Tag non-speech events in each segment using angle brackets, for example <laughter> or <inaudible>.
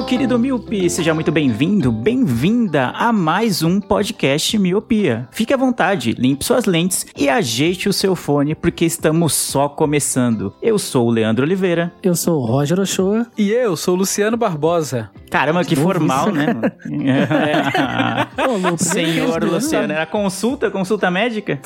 Meu querido Miopi, seja muito bem-vindo, bem-vinda a mais um podcast Miopia. Fique à vontade, limpe suas lentes e ajeite o seu fone, porque estamos só começando. Eu sou o Leandro Oliveira. Eu sou o Roger Ochoa. E eu sou o Luciano Barbosa. Caramba, que Novo formal, isso. né? <laughs> <laughs> Senhor do Luciano, ano. era consulta, consulta médica?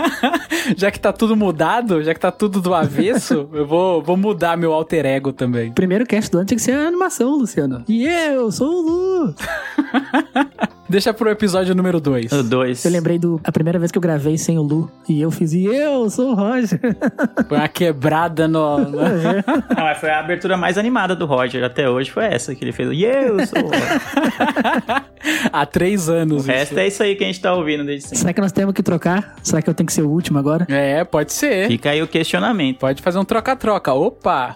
<laughs> Já que tá tudo mudado, já que tá tudo do avesso, eu vou, vou mudar meu alter ego também. Primeiro cast do ano tinha que ser animação, Luciano. E eu sou o Lu. <laughs> Deixa pro episódio número 2. O dois. Eu lembrei do a primeira vez que eu gravei sem o Lu. E eu fiz, e eu sou o Roger. <laughs> Foi uma quebrada no. <laughs> no- Não, mas foi a abertura mais animada do Roger até hoje, foi essa que ele fez. E eu sou. <laughs> Há três anos. O resto isso. é isso aí que a gente tá ouvindo desde sempre. Será que nós temos que trocar? Será que eu tenho que ser o último agora? É, pode ser. Fica aí o questionamento. Pode fazer um troca-troca. Opa!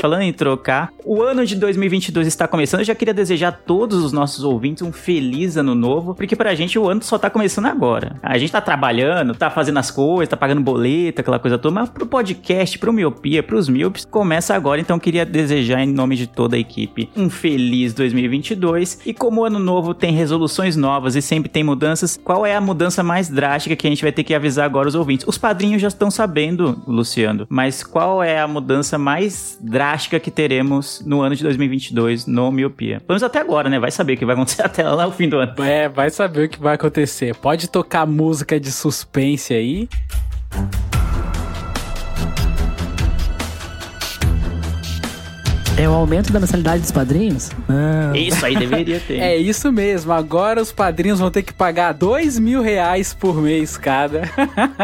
Falando em trocar, o ano de 2022 está começando. Eu já queria desejar a todos os nossos ouvintes um feliz ano novo, porque pra gente o ano só tá começando agora. A gente tá trabalhando, tá fazendo as coisas, tá pagando boleto, aquela coisa toda, mas pro podcast, pro Miopia, pros Miops, começa agora. Então queria desejar em nome de toda a equipe um feliz 2022. E como o ano novo tem resoluções novas e sempre tem mudanças, qual é a mudança mais drástica que a gente vai ter que avisar agora os ouvintes? Os padrinhos já estão sabendo, Luciano, mas qual é a mudança mais drástica que teremos no ano de 2022 no Miopia? Pelo menos até agora, né? Vai saber o que vai acontecer <laughs> até lá no fim do ano. É, vai saber o que vai acontecer. Pode tocar música de suspense aí. É o aumento da mensalidade dos padrinhos? Não. Isso aí deveria <laughs> ter. É isso mesmo. Agora os padrinhos vão ter que pagar dois mil reais por mês cada.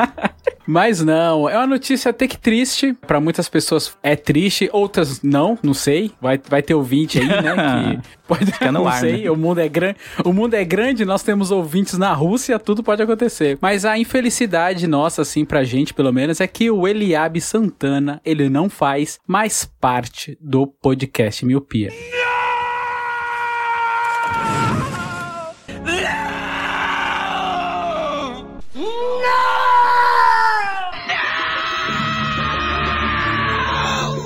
<laughs> Mas não, é uma notícia até que triste. Pra muitas pessoas é triste, outras não, não sei. Vai, vai ter ouvinte aí, né? Que <laughs> pode Fica no <laughs> não ar, sei. né? O mundo é grande. O mundo é grande, nós temos ouvintes na Rússia, tudo pode acontecer. Mas a infelicidade nossa, assim, pra gente, pelo menos, é que o Eliabe Santana, ele não faz mais parte do podcast Miopia.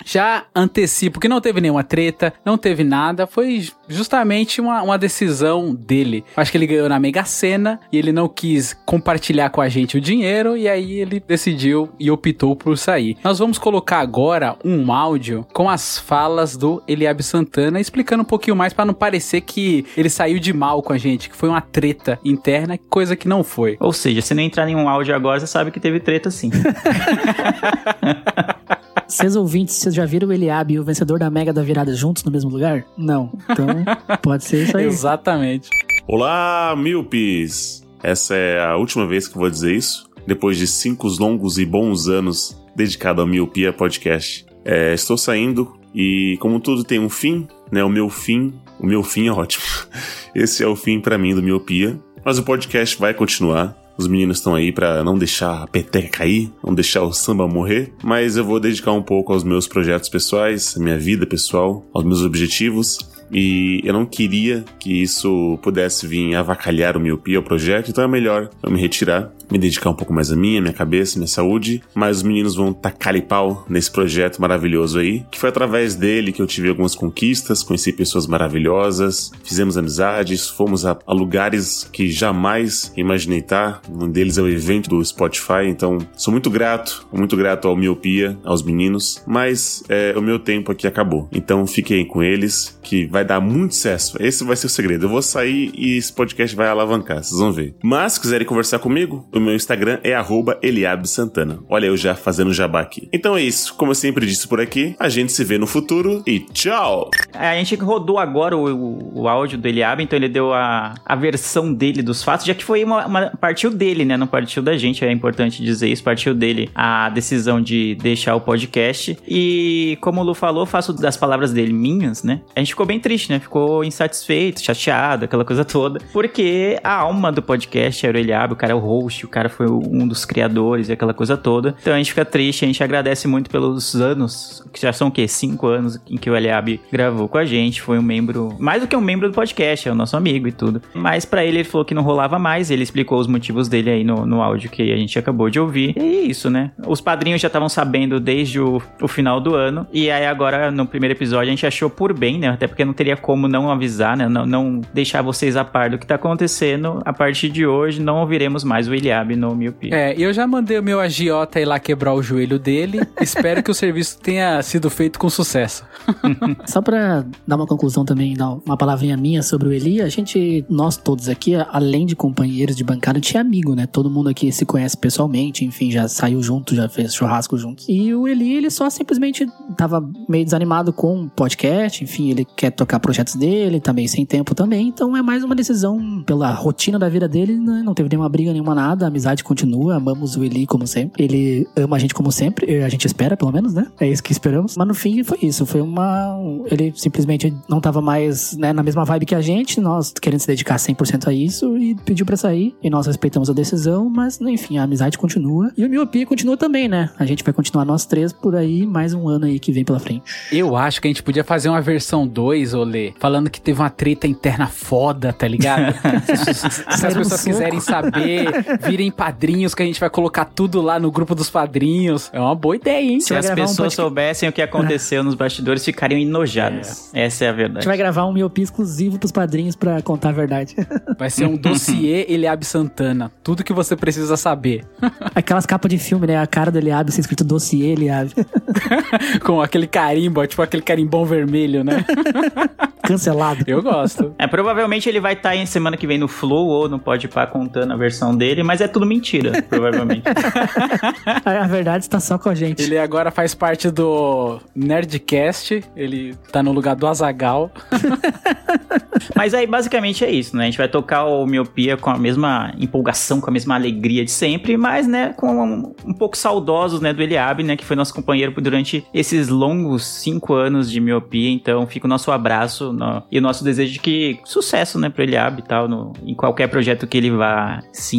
Já antecipo que não teve nenhuma treta, não teve nada, foi justamente uma, uma decisão dele. Acho que ele ganhou na Mega Sena e ele não quis compartilhar com a gente o dinheiro e aí ele decidiu e optou por sair. Nós vamos colocar agora um áudio com as falas do Eliabe Santana explicando um pouquinho mais para não parecer que ele saiu de mal com a gente, que foi uma treta interna, coisa que não foi. Ou seja, se não entrar nenhum áudio agora, você sabe que teve treta sim. <laughs> Vocês ouvintes, vocês já viram o Eliabe e o vencedor da Mega da Virada juntos no mesmo lugar? Não. Então, pode ser isso aí. Exatamente. Olá, Milpis! Essa é a última vez que eu vou dizer isso, depois de cinco longos e bons anos dedicado ao Miopia Podcast. É, estou saindo e, como tudo tem um fim, né? O meu fim, o meu fim é ótimo. <laughs> Esse é o fim pra mim do Miopia, mas o podcast vai continuar. Os meninos estão aí pra não deixar a peteca cair, não deixar o samba morrer, mas eu vou dedicar um pouco aos meus projetos pessoais, à minha vida pessoal, aos meus objetivos. E eu não queria que isso pudesse vir avacalhar o miopia, o projeto, então é melhor eu me retirar, me dedicar um pouco mais a minha, minha cabeça, minha saúde. Mas os meninos vão tacar pau nesse projeto maravilhoso aí, que foi através dele que eu tive algumas conquistas, conheci pessoas maravilhosas, fizemos amizades, fomos a, a lugares que jamais imaginei estar. Um deles é o evento do Spotify, então sou muito grato, muito grato ao Miopia, aos meninos, mas é, o meu tempo aqui acabou. Então fiquem com eles, que vai dar muito sucesso. Esse vai ser o segredo. Eu vou sair e esse podcast vai alavancar, vocês vão ver. Mas, se quiserem conversar comigo, O meu Instagram é arroba Eliabe Santana. Olha eu já fazendo jabá aqui. Então é isso. Como eu sempre disse por aqui, a gente se vê no futuro e tchau! A gente rodou agora o, o, o áudio do Eliabe, então ele deu a, a versão dele dos fatos, já que foi uma, uma- Partiu dele, né? Não partiu da gente, é importante dizer isso. Partiu dele a decisão de deixar o podcast. E como o Lu falou, faço das palavras dele minhas, né? A gente ficou bem triste, né? Ficou insatisfeito, chateado, aquela coisa toda. Porque a alma do podcast era o Eliabe, o cara é o host, o cara foi um dos criadores e aquela coisa toda. Então a gente fica triste, a gente agradece muito pelos anos, que já são o quê? Cinco anos em que o Eliabe gravou com a gente. Foi um membro, mais do que um membro do podcast, é o nosso amigo e tudo. Mas pra ele, ele falou que não rolava mais, ele explicou os motivos dele aí no, no áudio que a gente acabou de ouvir. E é isso, né? Os padrinhos já estavam sabendo desde o, o final do ano. E aí agora, no primeiro episódio, a gente achou por bem, né? Até porque não teria como não avisar, né? Não, não deixar vocês a par do que tá acontecendo. A partir de hoje, não ouviremos mais o Eliabe no Miopia. É, e eu já mandei o meu agiota ir lá quebrar o joelho dele. <laughs> Espero que o serviço tenha sido feito com sucesso. <laughs> Só pra dar uma conclusão também, dar uma palavrinha minha sobre o Eli, a gente, nós todos aqui, além de companheiros de bancada, a gente é amigo, né? Todo mundo aqui se conhece pessoalmente, enfim, já saiu junto, já fez churrasco juntos. E o Eli, ele só simplesmente tava meio desanimado com o podcast, enfim, ele quer tocar projetos dele, tá meio sem tempo também, então é mais uma decisão pela rotina da vida dele, né? não teve nenhuma briga, nenhuma nada, a amizade continua, amamos o Eli como sempre, ele ama a gente como sempre, a gente espera pelo menos, né? É isso que esperamos. Mas no fim foi isso, foi uma. Ele simplesmente não tava mais né, na mesma vibe que a gente, nós querendo se dedicar 100% a isso e pediu pra sair. E nós respeitamos a decisão, mas enfim, a amizade continua. E o Miopia continua também, né? A gente vai continuar nós três por aí, mais um ano aí que vem pela frente. Eu acho que a gente podia fazer uma versão 2, Olê, falando que teve uma treta interna foda, tá ligado? se, <laughs> se- se as pessoas soco. quiserem saber, virem padrinhos, que a gente vai colocar tudo lá no grupo dos padrinhos. É uma boa ideia, hein? Se as gravar um pessoas podcast- soubessem o que aconteceu nos bastidores, ficariam enojadas. Essa é a A verdade. gente vai gravar um Miopia exclusivo pros padrinhos pra contar a verdade. <laughs> Vai ser um dossiê <laughs> Eliabe Santana. Tudo que você precisa saber. <laughs> Aquelas capas de filme, né? A cara do Eliabe, assim, escrito dossiê Eliabe. Com aquele carimbo, tipo aquele carimbão vermelho, né? Cancelado. Eu gosto. É, provavelmente ele vai estar em semana que vem no Flow ou no Podpah contando a versão dele, mas é tudo mentira, <laughs> provavelmente. A verdade está só com a gente. Ele agora faz parte do Nerdcast. Ele tá no lugar do Azagal. <laughs> mas aí basicamente é isso, né? A gente vai tocar o Miopia com a mesma empolgação, com a mesma alegria de sempre, mas, né, com um, um pouco saudosos, né, do Eliabe, né, que foi nosso companheiro durante esses longos cinco anos de Miopia. Então fica o nosso abraço no- e o nosso desejo de que sucesso, né, pro Eliabe e tal, no- em qualquer projeto que ele vá se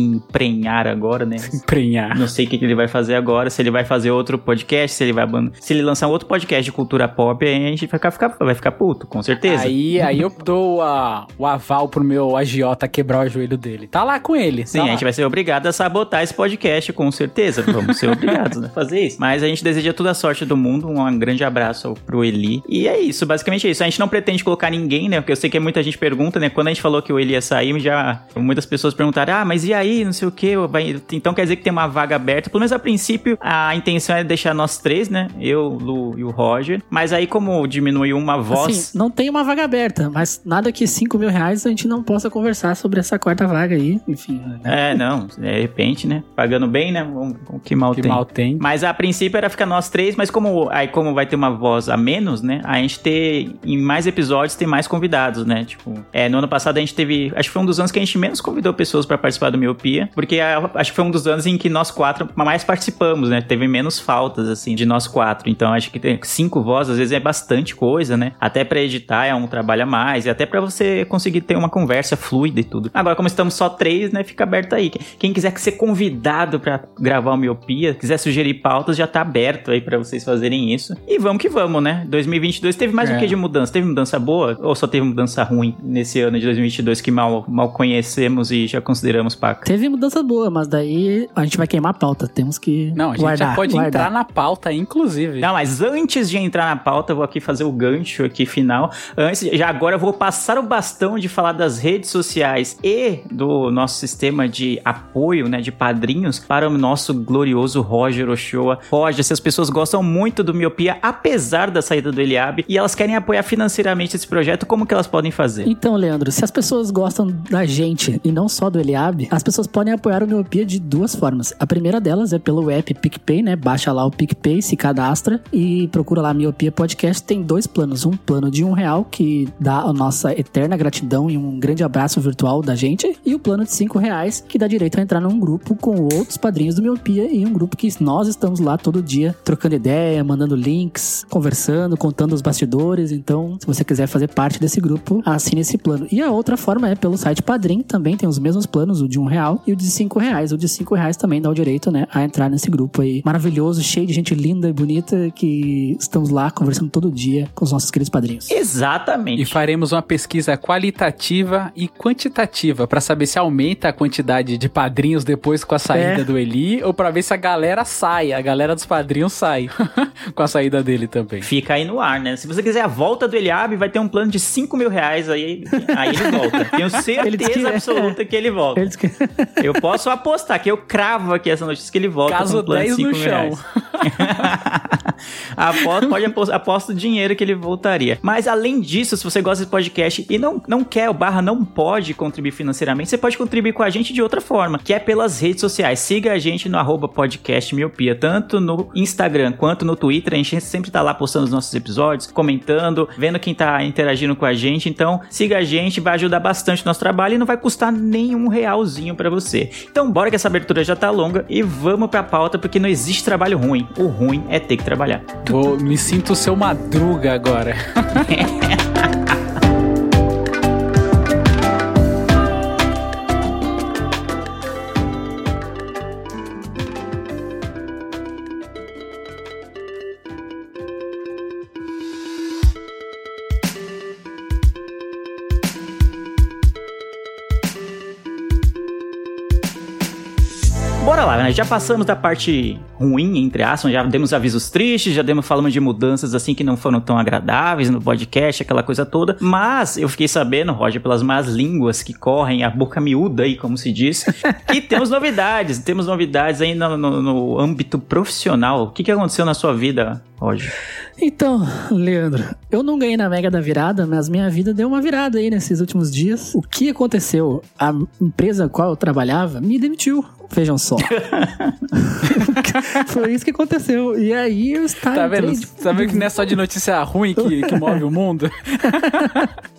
emprenhar agora, né? <laughs> Emprenhar. Não sei o que, que ele vai fazer agora, se ele vai fazer outro podcast, se ele vai se ele lançar outro podcast de cultura pop, aí a gente vai ficar, ficar- vai ficar puto, com certeza. Aí, aí eu dou a- o aval pro meu agiota quebrar o joelho dele. Tá lá com ele. Sim, tá a lá. gente vai ser obrigado a sabotar esse podcast, com certeza. Vamos ser obrigados né, a <laughs> fazer isso. Mas a gente deseja toda a sorte do mundo. Um grande abraço pro Eli. E é isso, basicamente é isso. A gente não pretende colocar ninguém, né? Porque eu sei que muita gente pergunta, né? Quando a gente falou que o Eli ia sair, já muitas pessoas perguntaram: ah, mas e aí? Não sei o quê. Vai- Então quer dizer que tem uma vaga aberta. Pelo menos a princípio, a intenção é deixar nós três, né? Eu, o Lu e o Roger. Mas aí, como diminuiu uma voz. Assim, não tem uma vaga aberta, mas nada que 5 mil reais a gente não possa conversar sobre essa quarta vaga aí. Enfim, né? É, não, de repente, né? Pagando bem, né? O, que mal Que tem. mal tem. Mas a princípio era ficar nós três, mas como aí como vai ter uma voz a menos, né? A gente ter em mais episódios ter mais convidados, né? Tipo, é, no ano passado a gente teve, acho que foi um dos anos que a gente menos convidou pessoas pra participar do Miopia, porque a- acho que foi um dos anos em que nós quatro mais participamos, né? Teve menos faltas assim de nós quatro. Então acho que ter cinco vozes às vezes é bastante coisa, né? Até pra editar é um trabalho a mais e até pra você conseguir ter uma conversa fluida e tudo. Agora como estamos só três, né? Fica aberto aí. Quem quiser ser convidado pra gravar o Miopia, quiser sugerir pautas, já tá aberto aí pra vocês fazerem isso. E vamos que vamos, né? 2022 teve mais É. o que de mudança? Teve mudança boa ou só teve mudança ruim nesse ano de 2022 que mal, mal conhecemos e já consideramos paca? Teve mudança boa, mas daí a gente vai queimar a pauta. Temos que. Não, a gente guardar, já pode guardar. entrar na pauta, inclusive. Não, mas antes de entrar na pauta, eu vou aqui fazer o gancho aqui final. Antes, já agora eu vou passar o bastão de falar das redes sociais e do nosso sistema de apoio, né, de padrinhos para o nosso glorioso Roger Ochoa. Roger, se as pessoas gostam muito do Miopia, apesar da saída do Eliabe, e elas querem apoiar financeiramente esse projeto como que elas podem fazer? Então, Leandro, se as pessoas gostam da gente e não só do Eliabe, as pessoas podem apoiar o Miopia de duas formas. A primeira delas é pelo app PicPay, né? Baixa lá o PicPay, se cadastra e procura lá Miopia Podcast. Tem dois planos. Um plano de um real, que dá a nossa eterna gratidão e um grande abraço virtual da gente. E o plano de cinco reais, que dá direito a entrar num grupo com outros padrinhos do Miopia e um grupo que nós estamos lá todo dia trocando ideia, mandando links, conversando, contando os bastidores. Então, se você quiser fazer parte desse grupo, assine esse plano. E a outra forma é pelo site Padrim, também tem os mesmos planos, o de um real e o de cinco reais. O de cinco reais também dá o direito, né, a entrar nesse grupo aí maravilhoso, cheio de gente linda e bonita que estamos lá conversando todo dia com os nossos queridos padrinhos. Exatamente. E faremos uma pesquisa qualitativa e quantitativa pra saber se aumenta a quantidade de padrinhos depois com a saída É. do Eli ou pra ver se a galera sai, a galera dos padrinhos sai <laughs> com a saída dele também. Fica aí no ar, né? Se você quiser a volta do Eliabe, vai ter um plano de 5 mil reais aí, aí ele volta. Tenho <laughs> Ele disse que certeza é. absoluta que ele volta. Eles que... Eu posso apostar que eu cravo aqui essa notícia que ele volta Caso com um plano de 10 5 no mil chão. reais. <laughs> aposto, pode aposto o dinheiro que ele voltaria. Mas além disso, se você gosta desse podcast e não, não quer, o barra não pode contribuir financeiramente, você pode contribuir com a gente de outra forma, que é pelas redes sociais. Siga a gente no arroba podcast miopia, tanto no Instagram quanto no Twitter. A gente sempre tá lá postando os nossos episódios, comentando, vendo quem tá interagindo com a gente. Então, siga a gente, vai ajudar bastante o nosso trabalho e não vai custar nenhum realzinho pra você. Então, bora que essa abertura já tá longa e vamos pra pauta, porque não existe trabalho ruim. O ruim é ter que trabalhar. Vou, me sinto seu madruga agora. <laughs> Né? Já passamos da parte ruim, entre aspas, já demos avisos tristes, já demos falando de mudanças assim que não foram tão agradáveis no podcast, aquela coisa toda. Mas eu fiquei sabendo, Roger, pelas más línguas que correm, a boca miúda aí, como se diz, <laughs> que temos novidades. Temos novidades aí no, no- no âmbito profissional. O que, que aconteceu na sua vida, Roger? Então, Leandro, eu não ganhei na Mega da virada, mas minha vida deu uma virada aí nesses últimos dias. O que aconteceu? A empresa a qual eu trabalhava me demitiu. Vejam só. <laughs> Foi isso que aconteceu. E aí eu estava. Tá vendo? de- Tá vendo que não é só de notícia ruim que, que move o mundo? <laughs>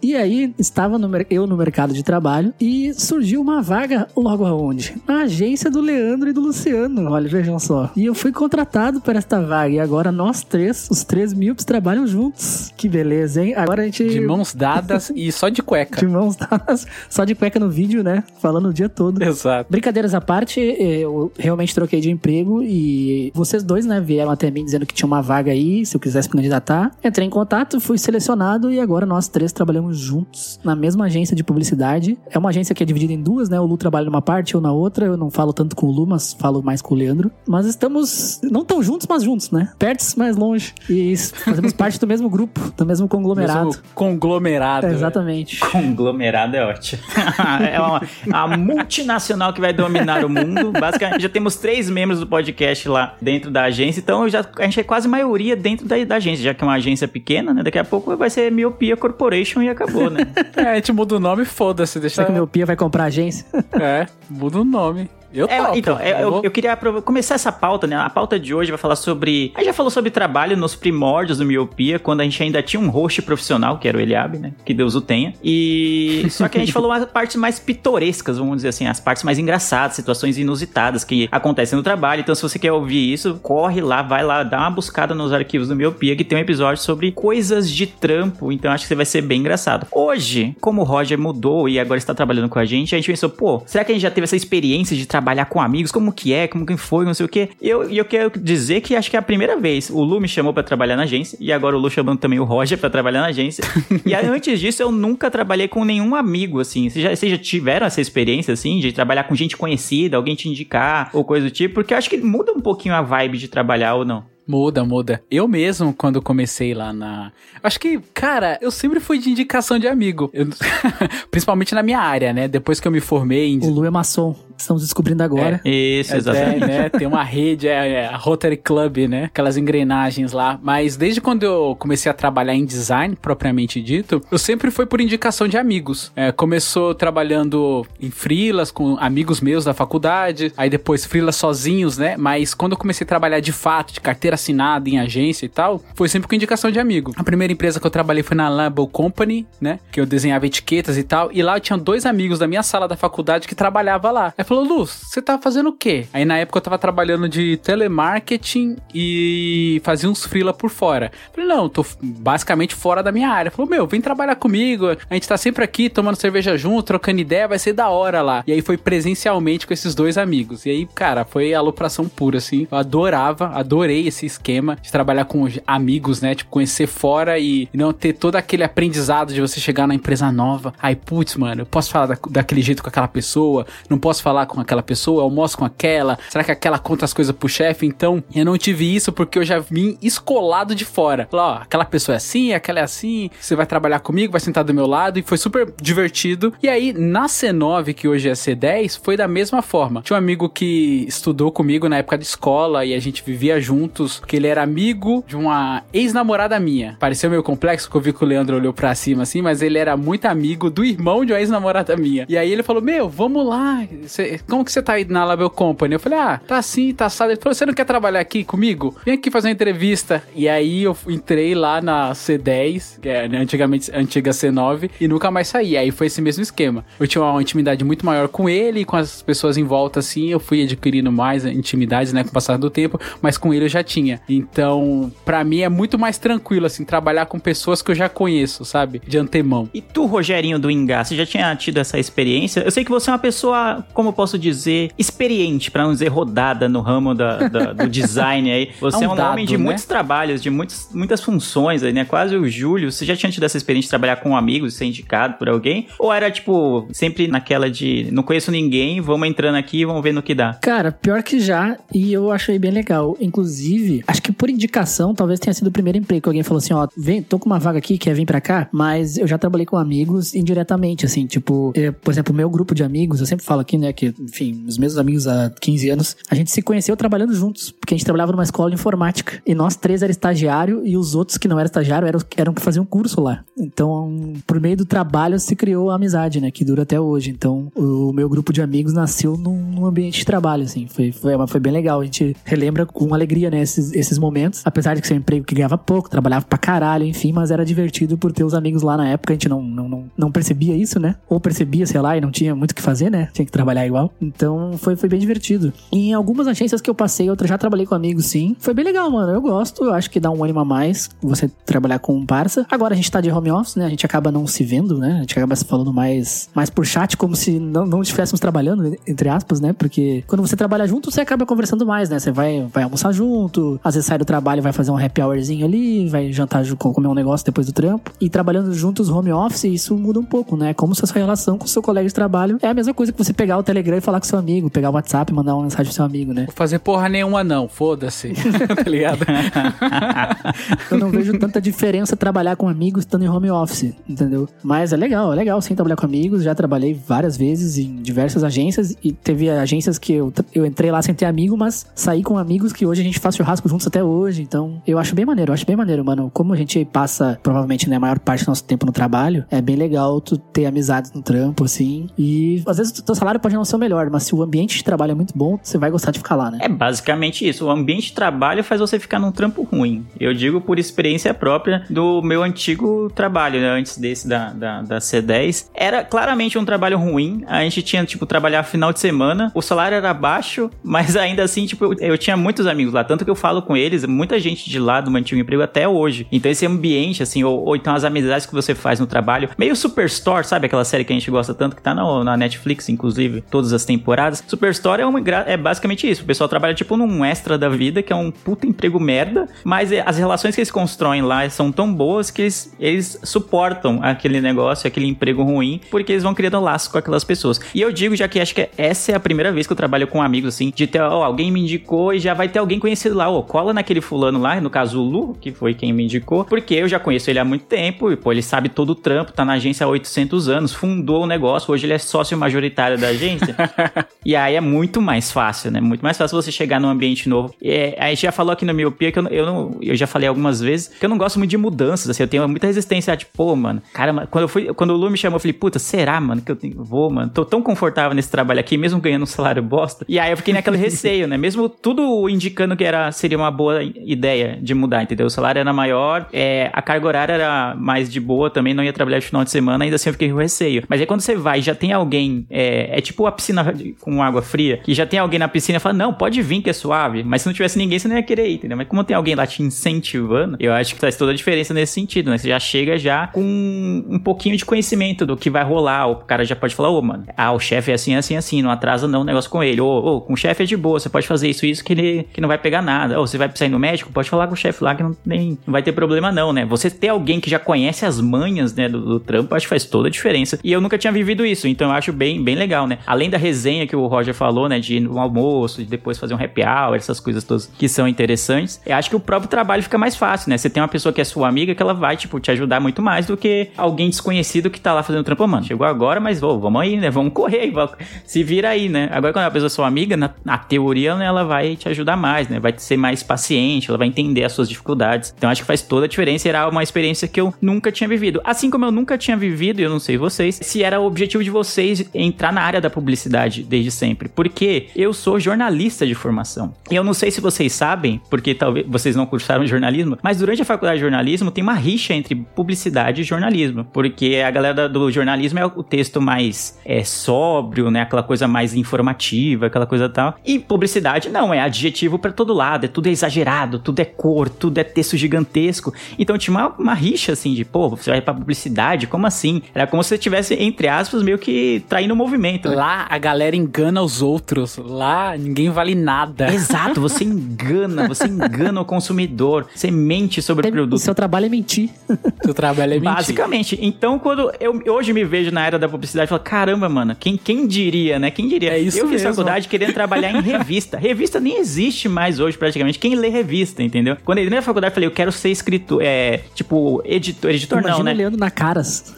E aí estava no eu no mercado de trabalho e surgiu uma vaga logo aonde? Na agência do Leandro e do Luciano. Olha, vejam só. E eu fui contratado para esta vaga. E agora nós três, os três míopes, trabalham juntos. Que beleza, hein? Agora a gente. De mãos dadas e só de cueca. de mãos dadas, só de cueca no vídeo, né? Falando o dia todo. Exato. Brincadeiras à parte, eu realmente troquei de emprego e vocês dois, né, vieram até mim dizendo que tinha uma vaga aí, se eu quisesse me candidatar. Entrei em contato, fui selecionado e agora nós três trabalhamos juntos na mesma agência de publicidade. É uma agência que é dividida em duas, né? O Lu trabalha numa parte, eu na outra. Eu não falo tanto com o Lu, mas falo mais com o Leandro. Mas estamos não tão juntos, mas juntos, né? Perto, mas longe. E fazemos parte do mesmo grupo, do mesmo conglomerado. Mesmo conglomerado. É, exatamente. Conglomerado é ótimo. <laughs> é uma, a multinacional que vai dominar o mundo. Basicamente, já temos três membros do podcast lá dentro da agência. Então, já, a gente é quase maioria dentro da, da agência, já que é uma agência pequena, né? Daqui a pouco vai ser Miopia Corporation e acabou, né? É, a gente muda o nome e foda-se. Deixa Será que o meu Pia vai comprar agência? É, muda o nome. Eu É, topo. então, é, eu, eu queria começar essa pauta, né? A pauta de hoje vai falar sobre. A gente já falou sobre trabalho nos primórdios do Miopia, quando a gente ainda tinha um host profissional, que era o Eliabe, né? Que Deus o tenha. E. <laughs> Só que a gente falou as partes mais pitorescas, vamos dizer assim, as partes mais engraçadas, situações inusitadas que acontecem no trabalho. Então, se você quer ouvir isso, corre lá, vai lá, dá uma buscada nos arquivos do Miopia, que tem um episódio sobre coisas de trampo. Então, acho que vai ser bem engraçado. Hoje, como o Roger mudou e agora está trabalhando com a gente, a gente pensou, pô, será que a gente já teve essa experiência de trabalhar com amigos? Como que é? Como que foi? Não sei o quê. E eu, eu quero dizer que acho que é a primeira vez. O Lu me chamou pra trabalhar na agência e agora o Lu chamando também o Roger pra trabalhar na agência. <laughs> e antes disso, eu nunca trabalhei com nenhum amigo, assim. Vocês já, vocês já tiveram essa experiência, assim, de trabalhar com gente conhecida, alguém te indicar ou coisa do tipo? Porque eu acho que muda um pouquinho a vibe de trabalhar ou não. Muda, muda. Eu mesmo, quando comecei lá na. Acho que, cara, eu sempre fui de indicação de amigo. Eu- <laughs> Principalmente na minha área, né? Depois que eu me formei em. O Lu é maçom. estamos descobrindo agora. É, isso, É, exatamente. né? Tem uma rede, é, é a Rotary Club, né? Aquelas engrenagens lá. Mas desde quando eu comecei a trabalhar em design, propriamente dito, eu sempre fui por indicação de amigos. É, começou trabalhando em freelas com amigos meus da faculdade, aí depois freelas sozinhos, né? Mas quando eu comecei a trabalhar de fato, de carteira assinada em agência e tal, foi sempre com indicação de amigo. A primeira empresa que eu trabalhei foi na Label Company, né? Que eu desenhava etiquetas e tal. E lá eu tinha dois amigos da minha sala da faculdade que trabalhava lá. Aí falou, Luz, você tá fazendo o quê? Aí na época eu tava trabalhando de telemarketing e fazia uns freela por fora. Falei, não, tô basicamente fora da minha área. Falou, meu, vem trabalhar comigo. A gente tá sempre aqui tomando cerveja junto, trocando ideia, vai ser da hora lá. E aí foi presencialmente com esses dois amigos. E aí, cara, foi alopração pura, assim. Eu adorava, adorei esse esquema de trabalhar com os amigos, né? Tipo, conhecer fora e não ter todo aquele aprendizado de você chegar na empresa nova. Aí, putz, mano, eu posso falar da- daquele jeito com aquela pessoa, não posso falar com aquela pessoa, eu almoço com aquela. Será que aquela conta as coisas pro chefe? Então, eu não tive isso porque eu já vim escolado de fora. Falei, ó, aquela pessoa é assim, aquela é assim, você vai trabalhar comigo, vai sentar do meu lado, e foi super divertido. E aí, na C9, que hoje é C10, foi da mesma forma. Tinha um amigo que estudou comigo na época de escola e a gente vivia juntos, que ele era amigo de uma ex-namorada minha. Pareceu meio complexo, que eu vi que o Leandro olhou pra cima assim, mas ele era muito amigo do irmão de uma ex-namorada minha. E aí ele falou: Meu, vamos lá, Cê- como que você tá aí na Label Company? Eu falei: Ah, tá assim, tá assado. Ele falou: Você não quer trabalhar aqui comigo? Vem aqui fazer uma entrevista. E aí eu entrei lá na C10, que é né, antigamente antiga C9, e nunca mais saí. Aí foi esse mesmo esquema. Eu tinha uma intimidade muito maior com ele, com as pessoas em volta, assim, eu fui adquirindo mais intimidades, né, com o passar do tempo, mas com ele eu já tinha. Então, pra mim é muito mais tranquilo, assim, trabalhar com pessoas que eu já conheço, sabe? De antemão. E tu, Rogerinho do Ingá, você já tinha tido essa experiência? Eu sei que você é uma pessoa, como eu posso dizer, experiente, pra não dizer rodada no ramo da- da- <laughs> do design aí. Você É é um um, dado, homem de né? muitos trabalhos, de muitos, muitas funções aí, né? Quase o Júlio. Você já tinha tido essa experiência de trabalhar com amigos, ser indicado por alguém? Ou era, tipo, sempre naquela de não conheço ninguém, vamos entrando aqui e vamos ver no que dá? Cara, pior que já, e eu achei bem legal. Inclusive, acho que por indicação, talvez tenha sido o primeiro emprego que alguém falou assim: ó, vem, tô com uma vaga aqui, quer vir pra cá? Mas eu já trabalhei com amigos indiretamente, assim, tipo, eh, por exemplo, meu grupo de amigos, eu sempre falo aqui, né, que, enfim, os meus amigos há 15 anos, a gente se conheceu trabalhando juntos, porque a gente trabalhava numa escola de informática. E nós três era estagiário e os outros que não eram estagiário eram, eram que faziam curso lá. Então, por meio do trabalho se criou a amizade, né, que dura até hoje. Então, o meu grupo de amigos nasceu num, num ambiente de trabalho, assim. Foi, foi, foi bem legal. A gente relembra com alegria, né, esses momentos. Apesar de ser um emprego que ganhava pouco, trabalhava pra caralho, enfim, mas era divertido por ter os amigos lá na época. A gente não, não, não, não percebia isso, né? Ou percebia, sei lá, e não tinha muito o que fazer, né? Tinha que trabalhar igual. Então, foi, foi bem divertido. E em algumas agências que eu passei, outras já trabalhei com amigos, sim. Foi bem legal, mano. Eu gosto. Eu acho que dá um ânimo a mais você trabalhar com um parça. Agora a gente tá de home office, né? A gente acaba não se vendo, né? A gente acaba se falando mais, mais por chat, como se não, não estivéssemos trabalhando, entre aspas, né? Porque quando você trabalha junto, você acaba conversando mais, né? Você vai, vai almoçar junto, às vezes sai do trabalho, vai fazer um happy hourzinho ali, vai jantar, comer um negócio depois do trampo. E trabalhando juntos home office, isso muda um pouco, né? Como se a sua relação com o seu colega de trabalho é a mesma coisa que você pegar o Telegram e falar com seu amigo, pegar o WhatsApp e mandar uma mensagem pro seu amigo, né? Vou fazer porra nenhuma, não. Foda-se. <laughs> tá ligado? Eu não vejo tanta diferença trabalhar com amigos estando em home office, entendeu? Mas é legal, é legal sim trabalhar com amigos. Já trabalhei várias vezes em diversas agências e teve agências que eu, eu entrei lá sem ter amigo, mas saí com amigos que hoje a gente faz churrasco juntos até hoje. Então eu acho bem maneiro, eu acho bem maneiro, mano. Como a gente passa provavelmente né, a maior parte do nosso tempo no trabalho, é bem legal tu ter amizades no trampo, assim. E às vezes o teu salário pode não ser o melhor, mas se o ambiente de trabalho é muito bom, você vai gostar de ficar lá, né? É basicamente isso. O ambiente de trabalho faz você ficar num trampo ruim. Eu digo por experiência própria do meu antigo trabalho, né? Antes desse da, da, da C10. Era claramente um trabalho ruim. A gente tinha, tipo, trabalhar final de semana. O salário era baixo, mas ainda assim, tipo, eu, eu tinha muitos amigos lá. Tanto que eu falo com eles, muita gente de lá do meu antigo emprego até hoje. Então esse ambiente, assim, ou, ou então as amizades que você faz no trabalho. Meio Superstore, sabe? Aquela série que a gente gosta tanto, que tá na, na Netflix, inclusive, todas as temporadas. Superstore é, uma, é basicamente isso. O pessoal trabalha, tipo, num extra da vida, que é um puta emprego merda, mas é, as relações que eles constroem lá são tão boas que eles, eles suportam aquele negócio, aquele emprego ruim, porque eles vão criando laço com aquelas pessoas. E eu digo, já que acho que essa é a primeira vez que eu trabalho com amigos, assim, de ter, ó, alguém me indicou e já vai ter alguém conhecido lá, ó, cola naquele fulano lá, no caso o Lu, que foi quem me indicou, porque eu já conheço ele há muito tempo, e pô, ele sabe todo o trampo, tá na agência há 800 anos, fundou o negócio, hoje ele é sócio majoritário da agência. <laughs> e aí é muito mais fácil, né? Muito mais fácil você chegar num ambiente novo. É, a gente já falou aqui no Miopia que eu, eu, não, eu já falei algumas vezes que eu não gosto muito de mudanças, assim, eu tenho muita resistência tipo, pô, mano, cara, quando eu fui, quando o Lu me chamou, eu falei, puta, será, mano, que eu tenho, vou, mano, tô tão confortável nesse trabalho aqui, mesmo ganhando um salário bosta. E aí eu fiquei naquele <laughs> receio, né? Mesmo tudo indicando que era, seria uma boa ideia de mudar, entendeu? O salário era maior, é, a carga horária era mais de boa, também não ia trabalhar de final de semana, ainda assim eu fiquei com receio. Mas aí quando você vai já tem alguém, é, é tipo a piscina com água fria, que já tem alguém na piscina e fala, não, pode vir que é suave. Mas se não tivesse ninguém, você não ia querer ir, entendeu? Mas como tem alguém lá te incentivando, eu acho que faz toda a diferença nesse sentido, né? Você já chega já com um pouquinho de conhecimento do que vai rolar. O cara já pode falar, ô, mano, ah, o chefe é assim, assim, assim, não atrasa não o negócio com ele. Ô, ô, com o chefe é de boa, você pode fazer isso, isso, que ele que não vai pegar nada. Ou você vai precisar ir no médico, pode falar com o chefe lá que não, não vai ter problema não, né? Você ter alguém que já conhece as manhas, né, do, do trampo, acho que faz toda a diferença. E eu nunca tinha vivido isso, então eu acho bem, bem legal, né? Além da resenha que o Roger falou, né, de ir no almoço, de depois fazer um happy hour, essas coisas todas que são interessantes, eu acho que o próprio trabalho fica mais fácil, né? Você tem uma pessoa que é sua amiga que ela vai, tipo, te ajudar muito mais do que alguém desconhecido que tá lá fazendo trampo, mano. Chegou agora, mas ô, vamos aí, né? Vamos correr vamos- se vira aí, né? Agora quando a pessoa é sua amiga, na, na teoria, né, ela vai te ajudar mais, né? Vai ser mais paciente, ela vai entender as suas dificuldades. Então acho que faz toda a diferença era uma experiência que eu nunca tinha vivido. Assim como eu nunca tinha vivido, e eu não sei vocês, se era o objetivo de vocês entrar na área da publicidade desde sempre. Porque eu sou jornalista de formação. E eu não sei se vocês sabem, porque talvez vocês não cursaram jornalismo, mas durante a faculdade de jornalismo tem uma rixa entre publicidade e jornalismo. Porque a galera do jornalismo é o texto mais é, sóbrio, né? Aquela coisa mais informativa, aquela coisa tal. E publicidade não, é adjetivo pra todo lado, é tudo exagerado, tudo é cor, tudo é texto gigantesco. Então tinha uma, uma rixa assim de, pô, você vai pra publicidade? Como assim? Era como se você tivesse, entre aspas, meio que traindo o movimento. né? Lá a galera engana os outros. Lá ninguém vale nada. Exato, <laughs> você engana, você engana o consumidor, você mente sobre o É, o produto. seu trabalho é mentir. <laughs> Seu trabalho é mentir. Basicamente. Então, quando eu hoje me vejo na era da publicidade, eu falo, caramba, mano, quem, quem diria, né? Quem diria? É isso eu fiz mesmo. faculdade querendo trabalhar em <laughs> revista. revista nem existe mais hoje, praticamente. Quem lê revista, entendeu? Quando eu entrei na faculdade, eu falei, eu quero ser escritor, é, tipo, editor, editor Imagina não, né? olhando na caras.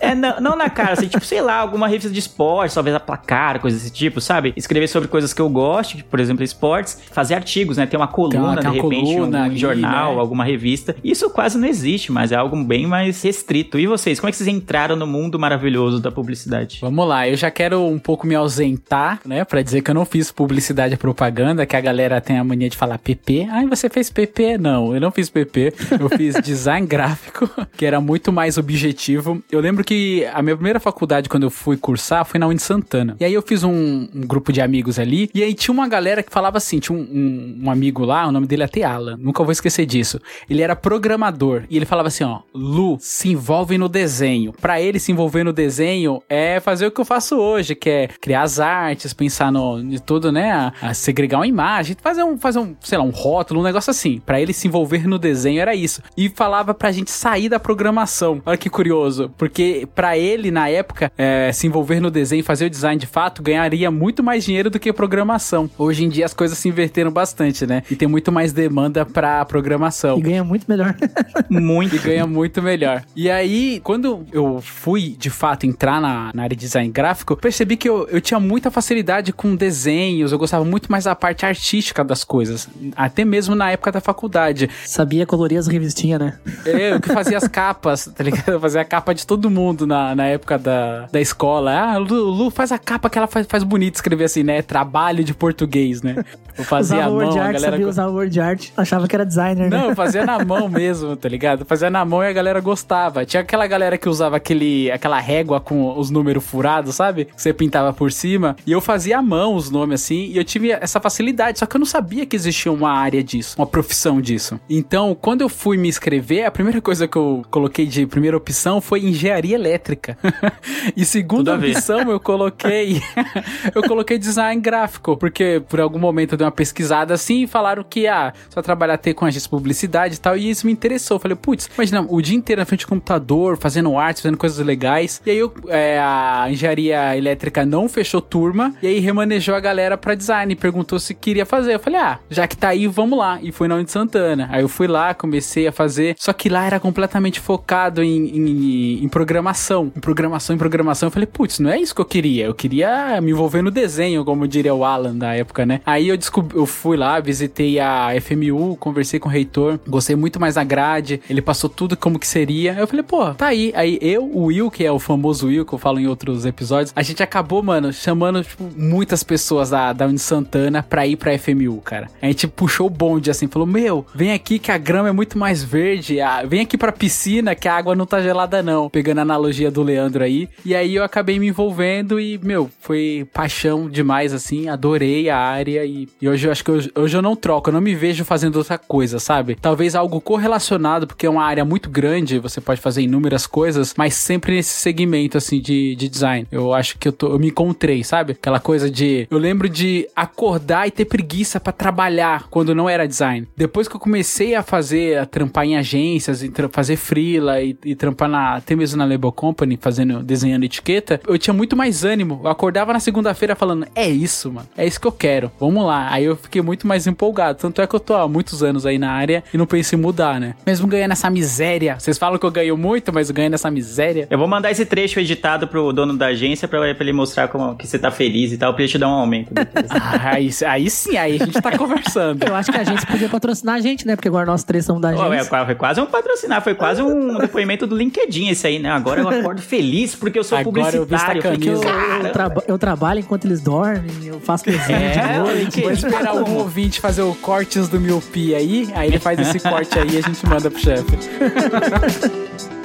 É, não, não na cara, assim, tipo, sei lá, alguma revista de esporte, talvez a placar, coisa desse tipo, sabe? Escrever sobre coisas que eu gosto, por exemplo, esportes, fazer artigos, né? Ter uma coluna, Tem uma de repente, coluna um ali, jornal, né? alguma revista. Isso quase não existe, mas é algo bem mais restrito. E vocês, como é que vocês entraram no mundo maravilhoso da publicidade? Vamos lá, eu já quero um pouco me ausentar, né, Pra dizer que eu não fiz publicidade e propaganda, que a galera tem a mania de falar PP. Ai, você fez PP? Não, eu não fiz PP. Eu fiz <laughs> design gráfico, que era muito mais objetivo. Eu lembro que a minha primeira faculdade, quando eu fui cursar, foi na Uni Santana. E aí eu fiz um, um grupo de amigos ali, e aí tinha uma galera que falava assim, tinha um, um- um amigo lá, o nome dele é até Alan, nunca vou esquecer disso. Ele era programador, e ele falava assim, ó, Lu, se envolve no desenho. Pra ele se envolver no desenho é fazer o que eu faço hoje, que é criar as artes, pensar no, de tudo, né, a, a segregar uma imagem, fazer um, fazer um, sei lá, um rótulo, um negócio assim. Pra ele se envolver no desenho era isso. E falava pra gente sair da programação. Olha que curioso, porque pra ele, na época, é, se envolver no desenho, fazer o design de fato, ganharia muito mais dinheiro do que programação. Hoje em dia as coisas se inverteram bastante, né? E tem muito mais demanda pra programação E ganha muito melhor. <laughs> Muito. e ganha muito melhor. E aí, quando eu fui de fato entrar na, na área de design gráfico, percebi que eu, eu tinha muita facilidade com desenhos, eu gostava muito mais da parte artística das coisas, até mesmo na época da faculdade. Sabia colorir as revistinhas, né? Eu que fazia as capas, tá ligado? Eu fazia a capa de todo mundo na, na época da, da escola. Ah, Lu, Lu, faz a capa que ela faz, faz bonito escrever assim, né? Trabalho de português, né? Eu fazia usava a mão, word a art, galera... sabia usar word art. Achava que era designer, né? Não, eu fazia na mão mesmo, tá ligado? Fazia na mão e a galera gostava. Tinha aquela galera que usava aquele, aquela régua com os números furados, sabe? Que você pintava por cima. E eu fazia à mão os nomes assim. E eu tive essa facilidade. Só que eu não sabia que existia uma área disso, uma profissão disso. Então, quando eu fui me inscrever, a primeira coisa que eu coloquei de primeira opção foi engenharia elétrica. <laughs> e segunda opção eu coloquei. <laughs> eu coloquei design gráfico. Porque por algum momento eu dei uma pesquisada assim e falaram que, ah, só trabalhar ter com agência de publicidade e tal. E isso me interessou. Eu falei, putz, imagina, o dia inteiro na frente do computador, fazendo artes, fazendo coisas legais. E aí eu, é, a engenharia elétrica não fechou turma. E aí remanejou a galera pra design. Perguntou se queria fazer. Eu falei, ah, já que tá aí, vamos lá. E foi na Uni Santana. Aí eu fui lá, comecei a fazer. Só que lá era completamente focado em, em, em programação. Em programação, em programação. Eu falei, putz, não é isso que eu queria. Eu queria me envolver no desenho, como diria o Alan da época, né? Aí eu descobri, eu fui lá, visitei a FMU, conversei com o reitor, gostei muito mais da grade. Ele passou tudo como que seria. Eu falei, pô, tá aí. Aí eu, o Will, que é o famoso Will, que eu falo em outros episódios, a gente acabou, mano, chamando, tipo, muitas pessoas da, da Uni Santana pra ir pra FMU, cara. A gente puxou o bonde assim, falou: Meu, vem aqui que a grama é muito mais verde. Vem aqui pra piscina que a água não tá gelada, não. Pegando a analogia do Leandro aí. E aí eu acabei me envolvendo e, meu, foi paixão demais, assim. Adorei a área e, e hoje eu acho que hoje, hoje eu não troco, eu não me vejo fazendo outra coisa, sabe? Talvez algo correlacionado, porque é uma área muito grande, você pode fazer inúmeras coisas, mas sempre nesse segmento, assim, de, de design. Eu acho que eu, tô, eu me encontrei, sabe? Aquela coisa de. Eu lembro de acordar e ter preguiça para trabalhar quando não era design. Depois que eu comecei a fazer, a trampar em agências, e fazer freela e, e trampar na, até mesmo na Label Company, fazendo, desenhando etiqueta, eu tinha muito mais ânimo. Eu acordava na segunda-feira falando, é isso, mano, é isso que eu quero, vamos lá. Aí eu fiquei muito mais empolgado. Tanto é que eu tô há muitos anos aí na área e não penso em mudar, né? Mesmo ganhando essa miséria. Vocês falam que eu ganho muito, mas eu ganho nessa miséria. Eu vou mandar esse trecho editado pro dono da agência pra, pra ele mostrar como que você tá feliz e tal, pra ele te dar um aumento. <laughs> ah, aí, aí sim, aí a gente tá conversando. Eu acho que a gente podia patrocinar a gente, né? Porque agora nós três somos da Pô, é, foi quase um patrocinar, foi quase um <laughs> depoimento do LinkedIn esse aí, né? Agora eu acordo feliz porque eu sou Agora eu visto a publicitário. Eu, camisa. eu, traba- eu trabalho enquanto eles dormem, eu faço desenho de É, noite. Vou esperar um ouvinte fazer o cortes do Miopi aí, aí ele faz esse corte aí e a gente manda pro chefe. <laughs>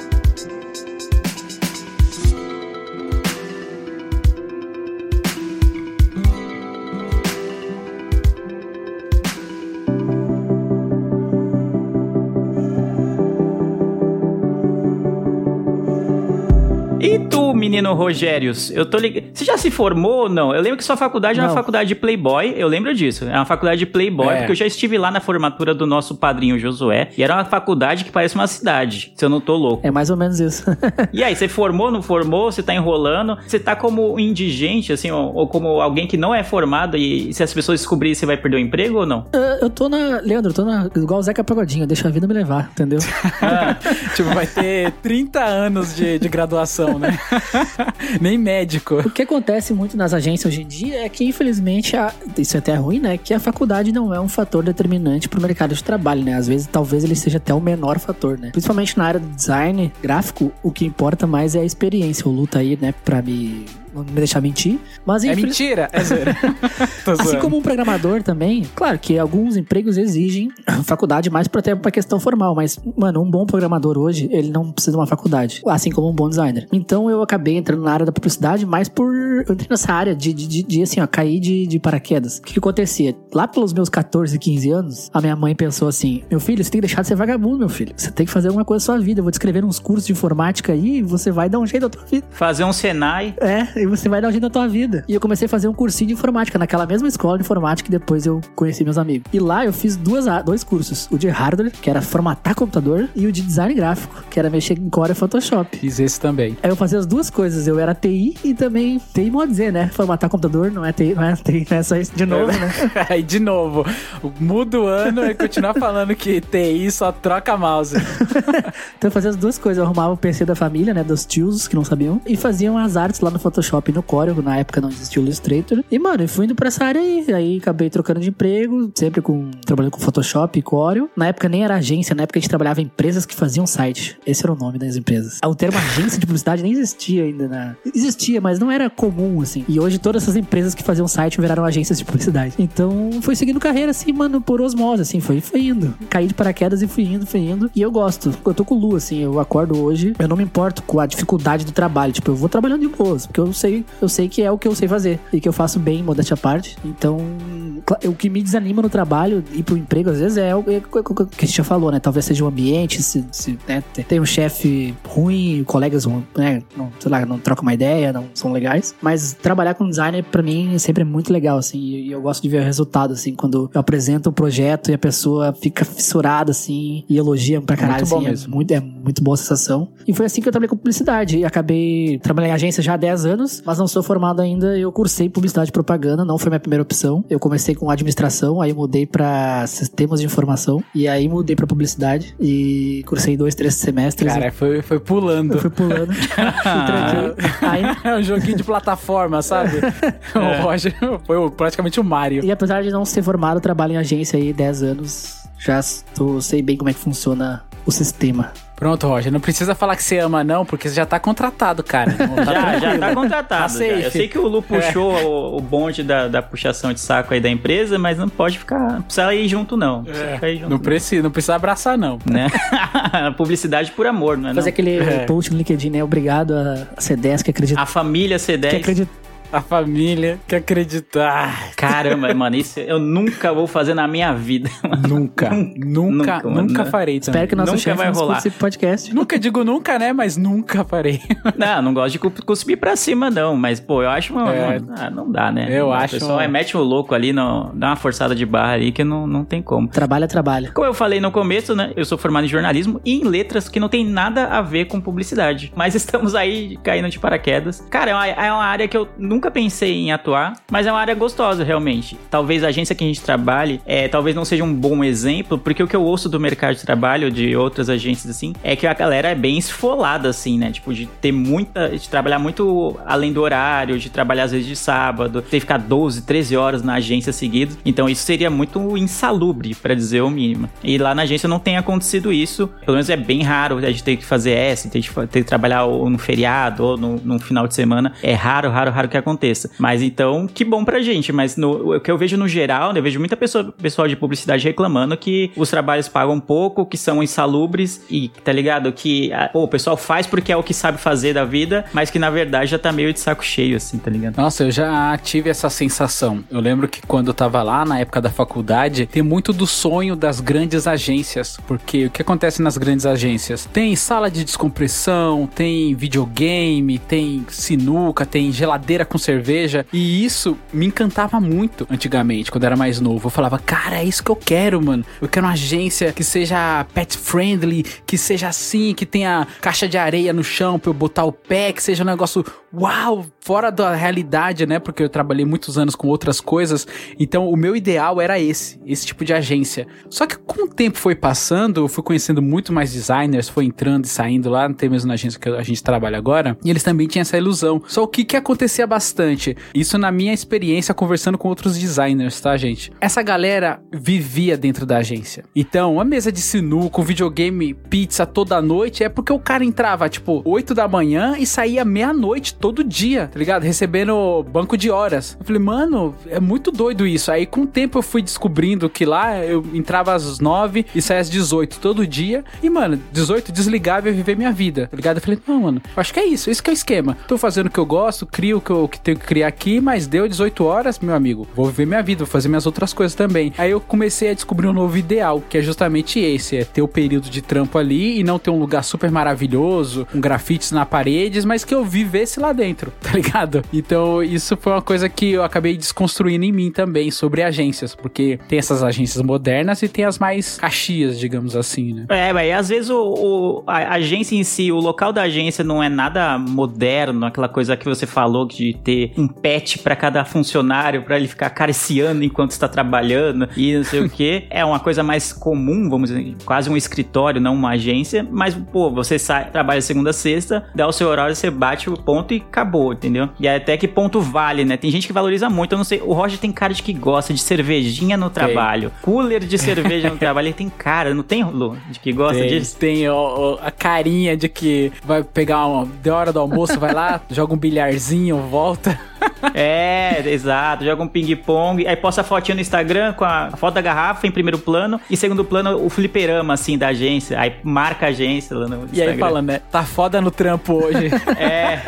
menino Rogérios, eu tô ligado. Você já se formou ou não? Eu lembro que sua faculdade é uma Não. faculdade de Playboy, eu lembro disso. É uma faculdade de Playboy, É. porque eu já estive lá na formatura do nosso padrinho Josué, e era uma faculdade que parece uma cidade, se eu não tô louco. É mais ou menos isso. E aí, você formou, não formou? Você tá enrolando? Você tá como indigente, assim, ou, ou como alguém que não é formado e se as pessoas descobrirem, você vai perder o emprego ou não? eu, eu tô na. Leandro, eu tô na. Igual o Zeca Pagodinho, deixa a vida me levar, entendeu? <laughs> tipo, vai ter 30 anos de, de graduação, né? <laughs> <laughs> Nem médico. O que acontece muito nas agências hoje em dia é que, infelizmente, a- isso é até ruim, né? Que a faculdade não é um fator determinante pro mercado de trabalho, né? Às vezes, talvez ele seja até o menor fator, né? Principalmente na área do design gráfico, o que importa mais é a experiência. O Luta aí, né, pra me. Não me deixar mentir. Mas É infeliz- mentira, é zero. <laughs> Tô Assim como um programador também, claro que alguns empregos exigem <clears throat> faculdade mais pra ter uma questão formal, mas, mano, um bom programador hoje, ele não precisa de uma faculdade, assim como um bom designer. Então eu acabei entrando na área da publicidade mais por. Eu entrei nessa área de, de, de, de, assim, ó, cair de, de paraquedas. O que, que acontecia? Lá pelos meus 14, 15 anos, a minha mãe pensou assim: meu filho, você tem que deixar de ser vagabundo, meu filho. Você tem que fazer alguma coisa na sua vida. Eu vou te escrever uns cursos de informática aí e você vai dar um jeito na tua vida. Fazer um Senai. É, e você vai dar um jeito na tua vida. E eu comecei a fazer um cursinho de informática, naquela mesma escola de informática que depois eu conheci meus amigos. E lá eu fiz duas, dois cursos. O de hardware, que era formatar computador, e o de design gráfico, que era mexer em Core e Photoshop. Fiz esse também. Aí eu fazia as duas coisas. Eu era TI e também TI modo dizer, né? Formatar computador não é TI, não é TI, não é só isso de novo, né? <laughs> Aí, de novo, muda o ano e continuar falando que TI só troca mouse. <laughs> Então eu fazia as duas coisas. Eu arrumava o PC da família, né? Dos tios que não sabiam. E faziam as artes lá no Photoshop e no Corel. Na época não existia o Illustrator. E, mano, eu fui indo pra essa área aí. Aí acabei trocando de emprego, sempre com trabalhando com Photoshop e Corel. Na época nem era agência, na época a gente trabalhava em empresas que faziam site. Esse era o nome das empresas. O termo agência de publicidade nem existia ainda na. Existia, mas não era comum, assim. E hoje todas essas empresas que faziam site viraram agências de publicidade. Então fui seguindo carreira assim, mano, por osmose, assim, foi, foi indo. Caí de paraquedas e fui indo, fui indo. E eu gosto. Eu tô com Lu, assim, eu acordo hoje, eu não me importo com a dificuldade do trabalho. Tipo, eu vou trabalhando de boas, porque eu sei, eu sei que é o que eu sei fazer e que eu faço bem, modéstia à parte. Então, o que me desanima no trabalho e pro emprego, às vezes, é o é o que a gente já falou, né? Talvez seja o ambiente, se, se né, tem- um chefe ruim, colegas, né, não, sei lá, não trocam uma ideia, não são legais. Mas trabalhar com designer, pra mim, sempre é muito legal, assim. E eu gosto de ver o resultado, assim, quando eu apresento o projeto e a pessoa fica fissurada, assim, e elogia pra caralho, muito bom assim. mesmo. É muito, é muito boa a sensação. E foi assim que eu trabalhei com publicidade. E acabei trabalhando em agência já há 10 anos, mas não sou formado ainda. Eu cursei publicidade e propaganda, não foi minha primeira opção. Eu comecei com administração, aí mudei pra sistemas de informação, e aí mudei pra publicidade. E cursei dois, três semestres. Cara, foi, foi pulando. fui pulando. <laughs> Aí, É um joguinho de plataforma, sabe? <laughs> O Roger foi praticamente o Mario. E apesar de não ser formado, trabalho em agência aí 10 anos. Já tô, sei bem como é que funciona o sistema. Pronto, Roger, não precisa falar que você ama, não, porque você já tá contratado, cara. Tá <laughs> Já, já tranquilo. tá contratado. Tá já. Eu sei que o Lu puxou o, o bonde da, da puxação de saco aí da empresa, mas não pode ficar. Não precisa ir junto, não. Não precisa ficar aí junto, Não precisa, não precisa abraçar, não. né? <laughs> Publicidade por amor, não é? Fazer Não? aquele É. post no LinkedIn, né? Obrigado a C10 que acredita. A família que C10. A família que acreditar. Caramba, mano, isso eu nunca vou fazer na minha vida. <laughs> Nunca, nunca, Nunca, nunca, mano. farei também. Espero que o nosso Nunca chefe vai não rolar. esse podcast. Nunca digo nunca, né? Mas nunca farei. Não, não gosto de cu- cuspir pra cima, não. Mas, pô, eu acho uma. É. uma- ah, não dá, né? Eu o acho pessoal uma- é, mete o louco ali, no, dá uma forçada de barra ali que não, não tem como. Trabalha, trabalha. Como eu falei no começo, né? Eu sou formado em jornalismo e em letras que não tem nada a ver com publicidade. Mas <laughs> estamos aí caindo de paraquedas. Cara, é uma, é uma área que eu nunca pensei em atuar, mas é uma área gostosa, realmente. Talvez a agência que a gente trabalhe, é, talvez não seja um bom exemplo, porque o que eu ouço do mercado de trabalho, de outras agências assim, é que a galera é bem esfolada, assim, né? Tipo, de ter muita. de trabalhar muito além do horário, de trabalhar às vezes de sábado, ter que ficar 12, 13 horas na agência seguido. Então isso seria muito insalubre, pra dizer o mínimo. E lá na agência não tem acontecido isso. Pelo menos é bem raro a gente ter que fazer essa, ter que, ter que trabalhar ou no feriado ou no, no final de semana. É raro, raro, raro que aconteça. Mas então, que bom pra gente. Mas no- o que eu vejo no geral, né, eu vejo muita pessoa, pessoal de publicidade reclamando que os trabalhos pagam pouco, que são insalubres e, tá ligado? Que pô, o pessoal faz porque é o que sabe fazer da vida, mas que na verdade já tá meio de saco cheio, assim, tá ligado? Nossa, eu já tive essa sensação. Eu lembro que quando eu tava lá, na época da faculdade, tem muito do sonho das grandes agências. Porque o que acontece nas grandes agências? Tem sala de descompressão, tem videogame, tem sinuca, tem geladeira com cerveja. E isso me encantava muito antigamente, quando era mais novo. Eu falava, cara, é isso que eu quero, mano. Eu quero uma agência que seja pet friendly, que seja assim, que tenha caixa de areia no chão pra eu botar o pé, que seja um negócio uau, fora da realidade, né? Porque eu trabalhei muitos anos com outras coisas. Então, o meu ideal era esse, esse tipo de agência. Só que com o tempo foi passando, eu fui conhecendo muito mais designers, foi entrando e saindo lá, até mesmo na agência que a gente trabalha agora, e eles também tinham essa ilusão. Só o que que acontecia bastante? Isso na minha experiência conversando com outros designers, tá, gente? Essa galera vivia dentro da agência. Então, a mesa de sinuca, o videogame, pizza toda noite, é porque o cara entrava, tipo, 8 da manhã e saía meia-noite todo dia, tá ligado? Recebendo banco de horas. Eu falei, mano, é muito doido isso. Aí, com o tempo, eu fui descobrindo que lá eu entrava às 9 e saía às 18 todo dia. E, mano, 18 desligava e ia viver minha vida, tá ligado? Eu falei, não, mano, acho que é isso, esse que é o esquema. Tô fazendo o que eu gosto, crio o que eu que tenho que criar aqui, mas deu 18 horas, meu amigo. Vou viver minha vida, vou fazer minhas outras coisas também. Aí eu comecei a descobrir um novo ideal, que é justamente esse: é ter o período de trampo ali e não ter um lugar super maravilhoso, com grafites na paredes, mas que eu vivesse lá dentro, <laughs> tá ligado? Então, isso foi uma coisa que eu acabei desconstruindo em mim também sobre agências, porque tem essas agências modernas e tem as mais caxias, digamos assim, né? É, mas às vezes o, o- a agência em si, o local da agência não é nada moderno, aquela coisa que você falou de ter um pet pra cada funcionário, pra ele ficar acariciando enquanto está trabalhando e não sei o que. <laughs> É uma coisa mais comum, vamos dizer, quase um escritório, não uma agência, mas, pô, você sai, trabalha segunda a sexta, dá o seu horário, você bate o ponto e acabou, entendeu? E até que ponto vale, né? Tem gente que valoriza muito, eu não sei, o Roger tem cara de que gosta de cervejinha no trabalho, cooler de cerveja no <laughs> trabalho, ele tem cara, não tem, Lu, de que gosta tem, disso? Tem ó, a carinha de que vai pegar uma. De hora do almoço, vai lá, <laughs> joga um bilharzinho, volta. <laughs> É, exato. Joga um ping-pong. Aí posta a fotinha no Instagram com a foto da garrafa em primeiro plano. E segundo plano, o fliperama, assim, da agência. Aí marca a agência lá no Instagram. E aí falando, né? Tá foda no trampo hoje. É.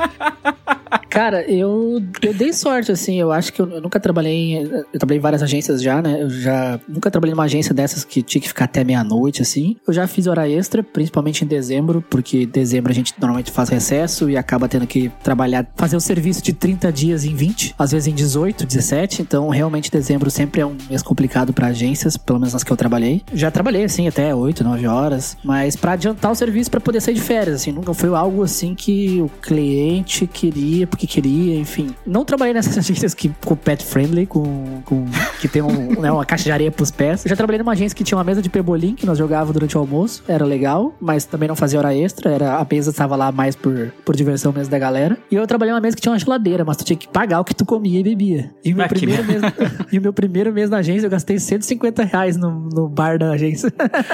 <laughs> Cara, eu, eu dei sorte, assim. Eu acho que eu, eu nunca trabalhei. em- Eu trabalhei em várias agências já, né? Eu já nunca trabalhei numa agência dessas que tinha que ficar até meia-noite, assim. Eu já fiz hora extra, principalmente em dezembro, porque em dezembro a gente normalmente faz recesso e acaba tendo que trabalhar, fazer o serviço de 30 dias em 20, às vezes em 18, 17. Então, realmente, dezembro sempre é um mês complicado pra agências, pelo menos nas que eu trabalhei. Já trabalhei, assim, até 8, 9 horas, mas pra adiantar o serviço pra poder sair de férias, assim. Nunca foi algo assim que o cliente queria, porque queria, enfim. Não trabalhei nessas <laughs> agências que, com pet friendly, com, com que tem um, né, uma caixa de areia pros pés. Eu já trabalhei numa agência que tinha uma mesa de pebolim que nós jogávamos durante o almoço. Era legal, mas também não fazia hora extra. Era, a mesa estava lá mais por, por diversão mesmo da galera. E eu trabalhei numa mesa que tinha uma geladeira, mas tu tinha que pagar o que tu comia e bebia. E o meu, Ah, primeiro, mês, <laughs> e o meu primeiro mês na agência, eu gastei 150 reais no, no bar da agência.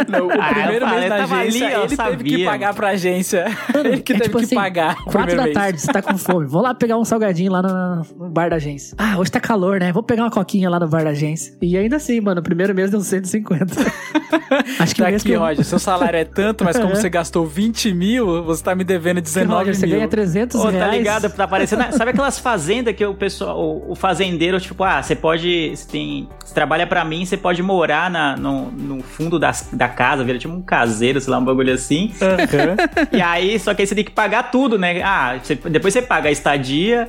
Não, o <laughs> Ah, primeiro mês da ali, agência, eu ele teve que sabia, pagar mano. pra agência. ele que É teve tipo que assim, pagar Quatro da mês. tarde, você tá com fome. Vou lá pegar um salgadinho lá no, no bar da agência. Ah, hoje tá calor, né? Vou pegar uma coquinha lá no bar da agência. E ainda assim, mano, o primeiro mês deu 150. <laughs> Acho que Tá aqui, que eu- Roger, seu salário é tanto, mas como É. você gastou 20 mil, você tá me devendo que, 19 Roger, você mil. ganha 300 Ô, reais. tá ligado? Tá parecendo. <laughs> Sabe aquelas fazendas que o pessoal, o, fazendeiro, tipo, ah, você pode. Você tem. Você trabalha pra mim, você pode morar na, no, no fundo das, da casa, vira tipo um caseiro, sei lá, um bagulho assim. E aí, só que aí você tem que pagar tudo, né? Ah, você- depois você paga a estadia,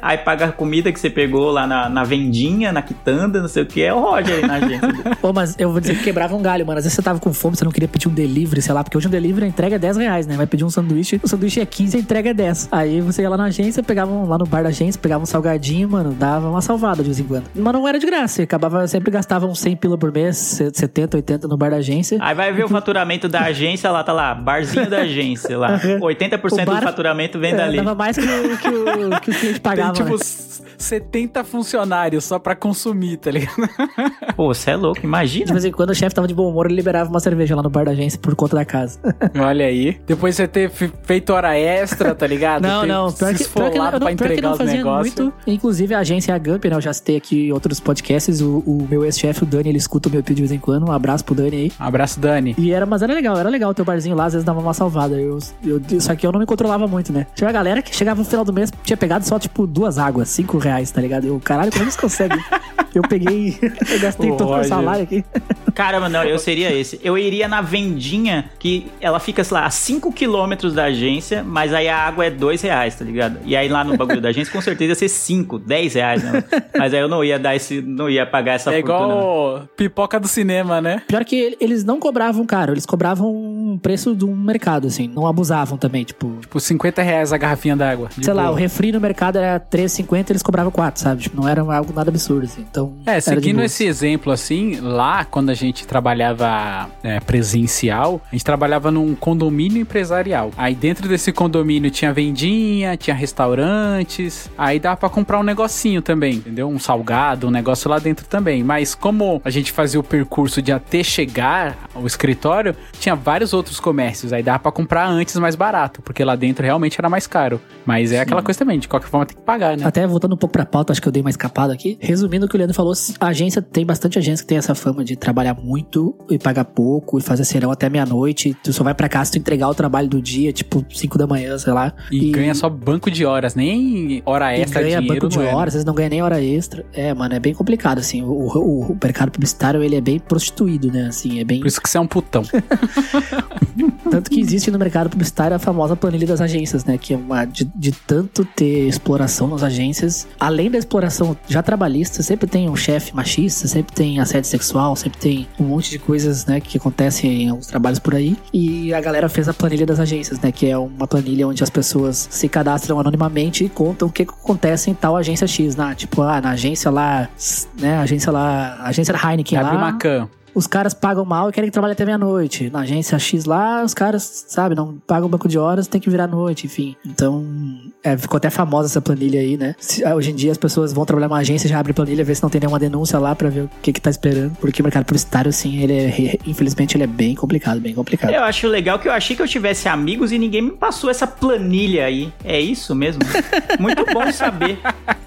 aí paga a comida que você pegou lá na, na vendinha, na quitanda, não sei o que. É o Roger aí na agência. <laughs> Pô, mas eu vou dizer que quebrava um galho, mano. Às vezes você tava com fome, você não queria pedir um delivery, sei lá, porque hoje um delivery a entrega é 10 reais, né? Vai pedir um sanduíche, o sanduíche é 15 a entrega é 10. Aí você ia lá na agência, pegava um, lá no bar da agência, pegava um salgadinho, mano, dava uma salvada de vez em quando. Mas não era de graça, você acabava, sempre gastava uns 100 pila por mês, 70, 80 no bar da agência. Aí vai ver o faturamento da agência, lá tá lá, barzinho da agência lá. 80% O bar- do faturamento vem É, dali. dava mais que, o- que, o, <laughs> que os clientes Tem pagavam. tipo né? s- 70 funcionários só pra consumir, tá ligado? <laughs> Pô, você é louco, De imagina. vez em quando o chefe tava de bom humor, ele liberava uma cerveja lá no bar da agência por conta da casa. <laughs> Olha aí. Depois você ter fe- feito hora extra, tá ligado? Não, Ter não. Pior que, pior que eu não, pra pior que entregar não fazia negócios. muito. Inclusive, a agência é a Gump, né? Eu já citei aqui em outros podcasts. O, o meu ex-chefe, o Dani, ele escuta o meu pedido de vez em quando. Um abraço pro Dani aí. Um abraço, Dani. E era, mas era legal, era legal o teu barzinho lá, às vezes dava uma salvada. Eu, eu, só que eu não me controlava muito, né? Tinha uma galera que chegava no final do mês, tinha pegado só, tipo, duas águas, cinco reais, tá ligado? Eu, caralho, como eles conseguem? <laughs> eu peguei, <laughs> eu gastei Ô, todo o meu salário aqui. <laughs> Caramba, não, eu seria esse. Eu iria na vendinha que ela fica, sei lá, a 5 quilômetros da agência, mas aí a água é 2 reais, tá ligado? E aí lá no bagulho da agência, com certeza ia ser 5, 10 reais, né? Mas aí eu não ia dar esse. não ia pagar essa É fortuna. não. igual pipoca do cinema, né? Pior que ele- eles não cobravam caro, eles cobravam um preço do mercado, assim. Não abusavam também, tipo... Tipo, 50 reais a garrafinha d'água. Sei lá, boa. o refri no mercado era 3,50 eles cobravam 4, sabe? Tipo, não era algo nada absurdo, assim. Então, É, seguindo esse exemplo assim, lá quando a gente trabalhava é, presencial, a gente trabalhava num condomínio empresarial. Aí dentro desse condomínio tinha vendinha, tinha restaurantes, aí dava pra comprar um negocinho também, entendeu? Um salgado, um negócio lá dentro também. Mas como a gente fazia o percurso de até chegar ao escritório, tinha vários outros comércios, aí dava pra comprar antes mais barato, porque lá dentro realmente era mais caro. Mas é aquela coisa também, de qualquer forma tem que pagar, né? Até voltando um pouco pra pauta, acho que eu dei uma escapada aqui. Resumindo o que o Leandro falou, a agência tem bastante agência que tem essa fama de trabalhar muito e pagar pouco e fazer serão até meia-noite. Tu só vai pra casa se tu entregar o trabalho do dia, tipo 5 da manhã, sei lá. E, ganha só banco de horas, nem hora e extra, ganha dinheiro banco de é, né? horas, às vezes não ganha nem hora extra. É, mano, é bem complicado, assim. O, o- o mercado publicitário, ele é bem prostituído, né? Assim, é bem... Por isso que você é um putão. <laughs> Tanto que existe no mercado publicitário a famosa planilha das agências, né? Que é uma de, de tanto ter exploração nas agências. Além da exploração já trabalhista, sempre tem um chefe machista, sempre tem assédio sexual, sempre tem um monte de coisas, né? Que acontecem em alguns trabalhos por aí. E a galera fez a planilha das agências, né? Que é uma planilha onde as pessoas se cadastram anonimamente e contam o que, que acontece em tal agência X, né? Tipo, ah, na agência lá, né? Agência lá, a agência da Heineken Abre lá uma cam. Os caras pagam mal e querem que trabalhe até meia-noite. Na agência X lá, os caras, sabe, não pagam banco de horas, tem que virar à noite, enfim. Então, é, ficou até famosa essa planilha aí, né? Se- ah, hoje em dia as pessoas vão trabalhar numa agência, já abre planilha, vê se não tem nenhuma denúncia lá pra ver o que que tá esperando. Porque o mercado publicitário, assim, ele é, infelizmente, ele é bem complicado, bem complicado. Eu acho legal que eu achei que eu tivesse amigos e ninguém me passou essa planilha aí. É isso mesmo? <laughs> Muito bom saber.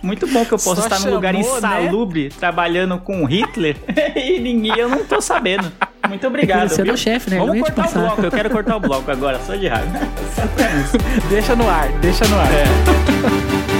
Muito bom que eu posso Só estar num lugar chamou, né? insalubre, trabalhando com Hitler, <laughs> <laughs> e ninguém, eu não tô sabendo. Muito obrigado. Você é meu chefe, né? Eu Vamos cortar o bloco, eu quero cortar o bloco agora, só de raiva. <laughs> Deixa no ar, deixa no ar. É.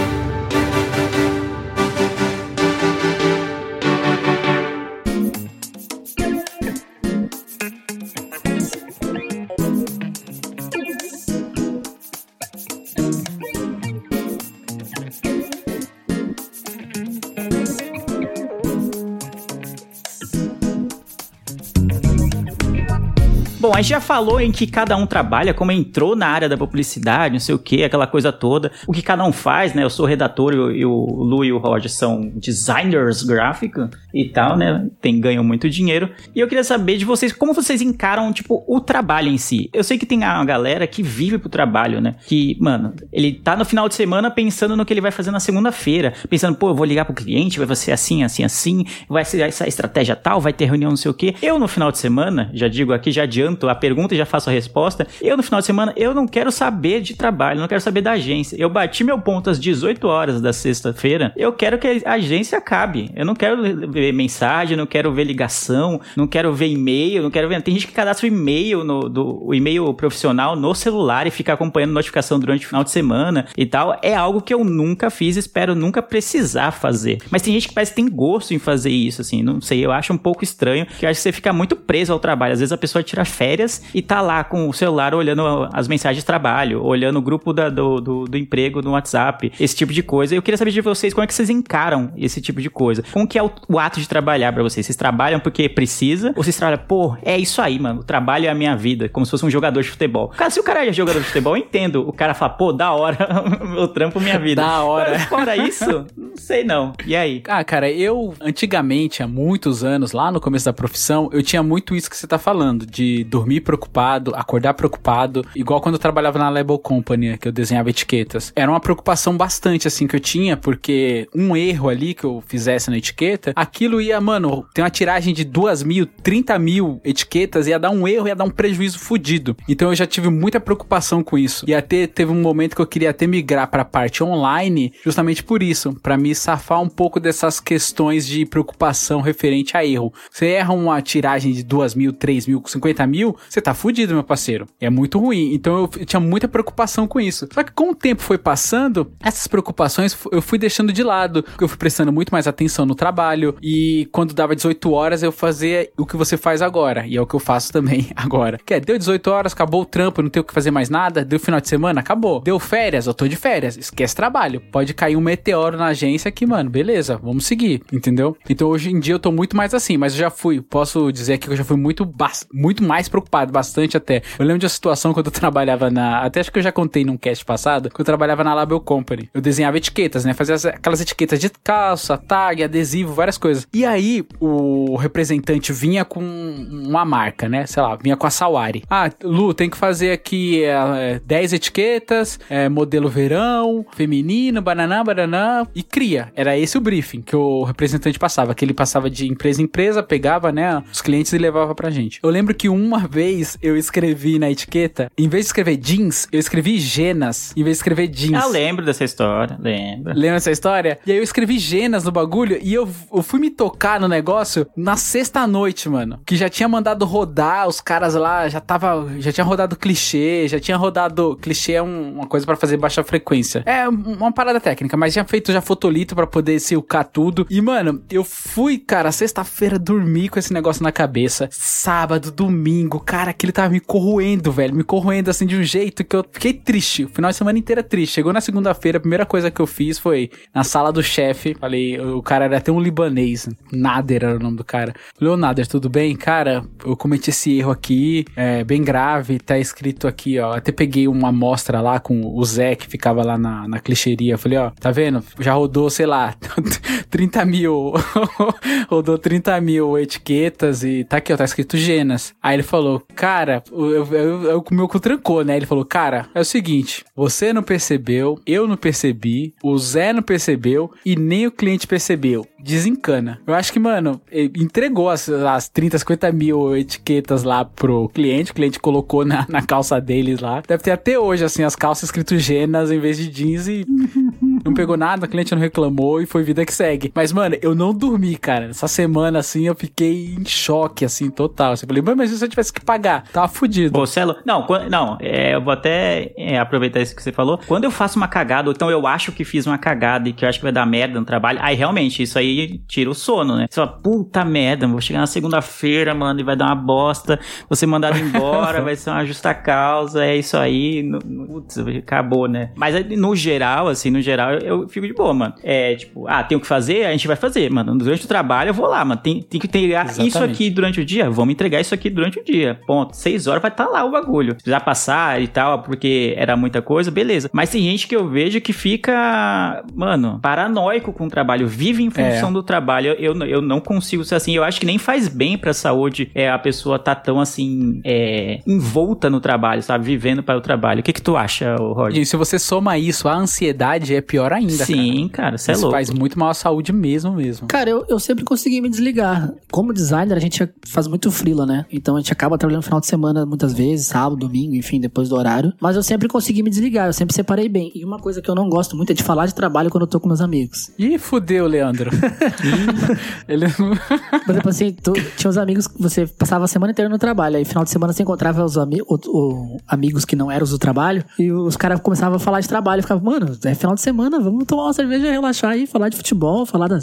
a gente já falou em que cada um trabalha, como entrou na área da publicidade, não sei o que, aquela coisa toda. O que cada um faz, né? Eu sou redator e o Lu e o Roger são designers gráficos e tal, né? Tem, ganham muito dinheiro. E eu queria saber de vocês, como vocês encaram, tipo, o trabalho em si. Eu sei que tem uma galera que vive pro trabalho, né? Que, mano, ele tá no final de semana pensando no que ele vai fazer na segunda-feira. Pensando, pô, eu vou ligar pro cliente, vai ser assim, assim, assim, vai ser essa estratégia tal, vai ter reunião, não sei o quê. Eu, no final de semana, já digo aqui, já adianto a pergunta e já faço a resposta. Eu, no final de semana, eu não quero saber de trabalho, não quero saber da agência. Eu bati meu ponto às 18 horas da sexta-feira. Eu quero que a agência acabe. Eu não quero ver mensagem, não quero ver ligação, não quero ver e-mail, não quero ver. Tem gente que cadastra o e-mail no do, o e-mail profissional no celular e fica acompanhando notificação durante o final de semana e tal. É algo que eu nunca fiz, espero nunca precisar fazer. Mas tem gente que parece que tem gosto em fazer isso, assim. Não sei, eu acho um pouco estranho, que eu acho que você fica muito preso ao trabalho. Às vezes a pessoa tira férias e tá lá com o celular olhando as mensagens de trabalho, olhando o grupo da, do, do, do, emprego no WhatsApp, esse tipo de coisa. Eu queria saber de vocês como é que vocês encaram esse tipo de coisa. Como que é o, o ato de trabalhar para vocês? Vocês trabalham porque precisa? Ou vocês trabalham, pô, é isso aí, mano. O trabalho é a minha vida, como se fosse um jogador de futebol. Cara, se o cara é jogador de futebol, eu entendo. O cara fala, pô, da hora, <laughs> eu trampo minha vida. Da hora. Mas fora isso, não sei não. E aí? Ah, cara, eu antigamente, há muitos anos, lá no começo da profissão, eu tinha muito isso que você tá falando, de dormir preocupado, acordar preocupado, igual quando eu trabalhava na Label Company, que eu desenhava etiquetas. Era uma preocupação bastante, assim, que eu tinha, porque um erro ali que eu fizesse na etiqueta, aquilo ia, mano, tem uma tiragem de duas mil, 30 mil etiquetas, ia dar um erro, ia dar um prejuízo fudido. Então eu já tive muita preocupação com isso. E até teve um momento que eu queria até migrar pra parte online, justamente por isso, para me safar um pouco dessas questões de preocupação referente a erro. Você erra uma tiragem de duas mil, três mil, 50 mil, você tá fudido, meu parceiro. É muito ruim. Então eu, eu tinha muita preocupação com isso. Só que com o tempo foi passando, essas preocupações eu fui deixando de lado, porque eu fui prestando muito mais atenção no trabalho e quando dava 18 horas eu fazia o que você faz agora, e é o que eu faço também <laughs> agora. Que é, deu 18 horas, acabou o trampo, não tenho o que fazer mais nada, deu final de semana, acabou. Deu férias, eu tô de férias, esquece trabalho. Pode cair um meteoro na agência aqui, mano, beleza, vamos seguir, entendeu? Então hoje em dia eu tô muito mais assim, mas eu já fui, posso dizer aqui que eu já fui muito, muito mais preocupado, bastante até. Eu lembro de uma situação quando eu trabalhava na, até acho que eu já contei num cast passado, que eu trabalhava na Label Company. Eu desenhava etiquetas, né? Fazia aquelas etiquetas de calça, tag, adesivo, várias coisas. E aí o representante vinha com uma marca, né? Sei lá, vinha com a Sawari. Ah, Lu, tem que fazer aqui é, 10 etiquetas, é, modelo verão, feminino, bananã, bananã, e cria. Era esse o briefing que o representante passava, que ele passava de empresa em empresa, pegava, né, os clientes e levava pra gente. Eu lembro que uma vez eu escrevi na etiqueta, em vez de escrever jeans, eu escrevi genas, em vez de escrever jeans. Ah, lembro dessa história, lembro. Lembra essa história? E aí eu escrevi genas no bagulho e eu, eu fui me tocar no negócio na sexta noite, mano. Que já tinha mandado rodar, os caras lá já tava, já tinha rodado clichê, já tinha rodado, clichê é um, uma coisa para fazer baixa frequência. É uma parada técnica, mas tinha feito já fotolito para poder silcar tudo. E mano, eu fui, cara, sexta-feira dormir com esse negócio na cabeça. Sábado, domingo, cara, aquele tava me corroendo, velho, me corroendo assim de um jeito que eu fiquei triste. O final de semana inteira triste. Chegou na segunda-feira, a primeira coisa que eu fiz foi na sala do chefe. Falei, o cara era até um libanês. Nader era o nome do cara. Falei, Nader, tudo bem? Cara, eu cometi esse erro aqui, é bem grave. Tá escrito aqui, ó. Até peguei uma amostra lá com o Zé que ficava lá na, na clichêria. Falei, ó, tá vendo? Já rodou, sei lá, <laughs> 30 mil. <laughs> rodou 30 mil etiquetas e tá aqui, ó, tá escrito Genas. Aí ele falou, cara, eu, o meu cu trancou, né? Ele falou, cara, é o seguinte, você não percebeu, eu não percebi, o Zé não percebeu e nem o cliente percebeu. Desencana. Eu acho que, mano, entregou as, as 30, 50 mil etiquetas lá pro cliente, o cliente colocou na, na calça deles lá. Deve ter até hoje, assim, as calças escrito Genas em vez de jeans e <laughs> não pegou nada, o cliente não reclamou e foi vida que segue. Mas, mano, eu não dormi, cara. Essa semana, assim, eu fiquei em choque, assim, total. Assim, eu falei, mas se eu tivesse que pagar, tava fudido. Ô, Celo, não, não, é, eu vou até é, aproveitar isso que você falou. Quando eu faço uma cagada, ou então eu acho que fiz uma cagada e que eu acho que vai dar merda no trabalho, aí realmente, isso aí tira o sono, né? Você fala, puta merda, vou chegar na segunda-feira, mano, e vai dar uma bosta, vou ser mandado embora, <laughs> vai ser uma justa causa, é isso aí, no, putz, acabou, né? Mas no geral, assim, no geral, eu fico de boa, mano. É, tipo, ah, tem o que fazer, a gente vai fazer, mano. Durante o trabalho eu vou lá, mano. Tem, tem que entregar isso Exatamente. aqui durante o dia, vamos entregar isso aqui durante o dia. Ponto. Seis horas vai estar lá o bagulho. Se precisar passar e tal, porque era muita coisa, beleza. Mas tem gente que eu vejo que fica, mano, paranoico com o trabalho, vive em função do trabalho. Eu, eu não consigo ser assim. Eu acho que nem faz bem pra saúde é, a pessoa tá tão assim, é, envolta no trabalho, sabe? Vivendo para o trabalho. O que que tu acha, Roger? E se você soma isso, a ansiedade é pior ainda, Sim, cara, você é Isso louco. faz muito mal à saúde mesmo, mesmo. Cara, eu, eu sempre consegui me desligar. Como designer, a gente faz muito frila, né? Então a gente acaba trabalhando no final de semana muitas vezes, sábado, domingo, enfim, depois do horário. Mas eu sempre consegui me desligar, eu sempre separei bem. E uma coisa que eu não gosto muito é de falar de trabalho quando eu tô com meus amigos. Ih, fudeu, Leandro. <laughs> Ele Por exemplo, assim, tu, tinha uns amigos que você passava a semana inteira no trabalho. Aí, final de semana, você encontrava os ami o- o- amigos que não eram os do trabalho. E os caras começavam a falar de trabalho. Ficava, mano, é final de semana, vamos tomar uma cerveja, relaxar aí, falar de futebol, falar da-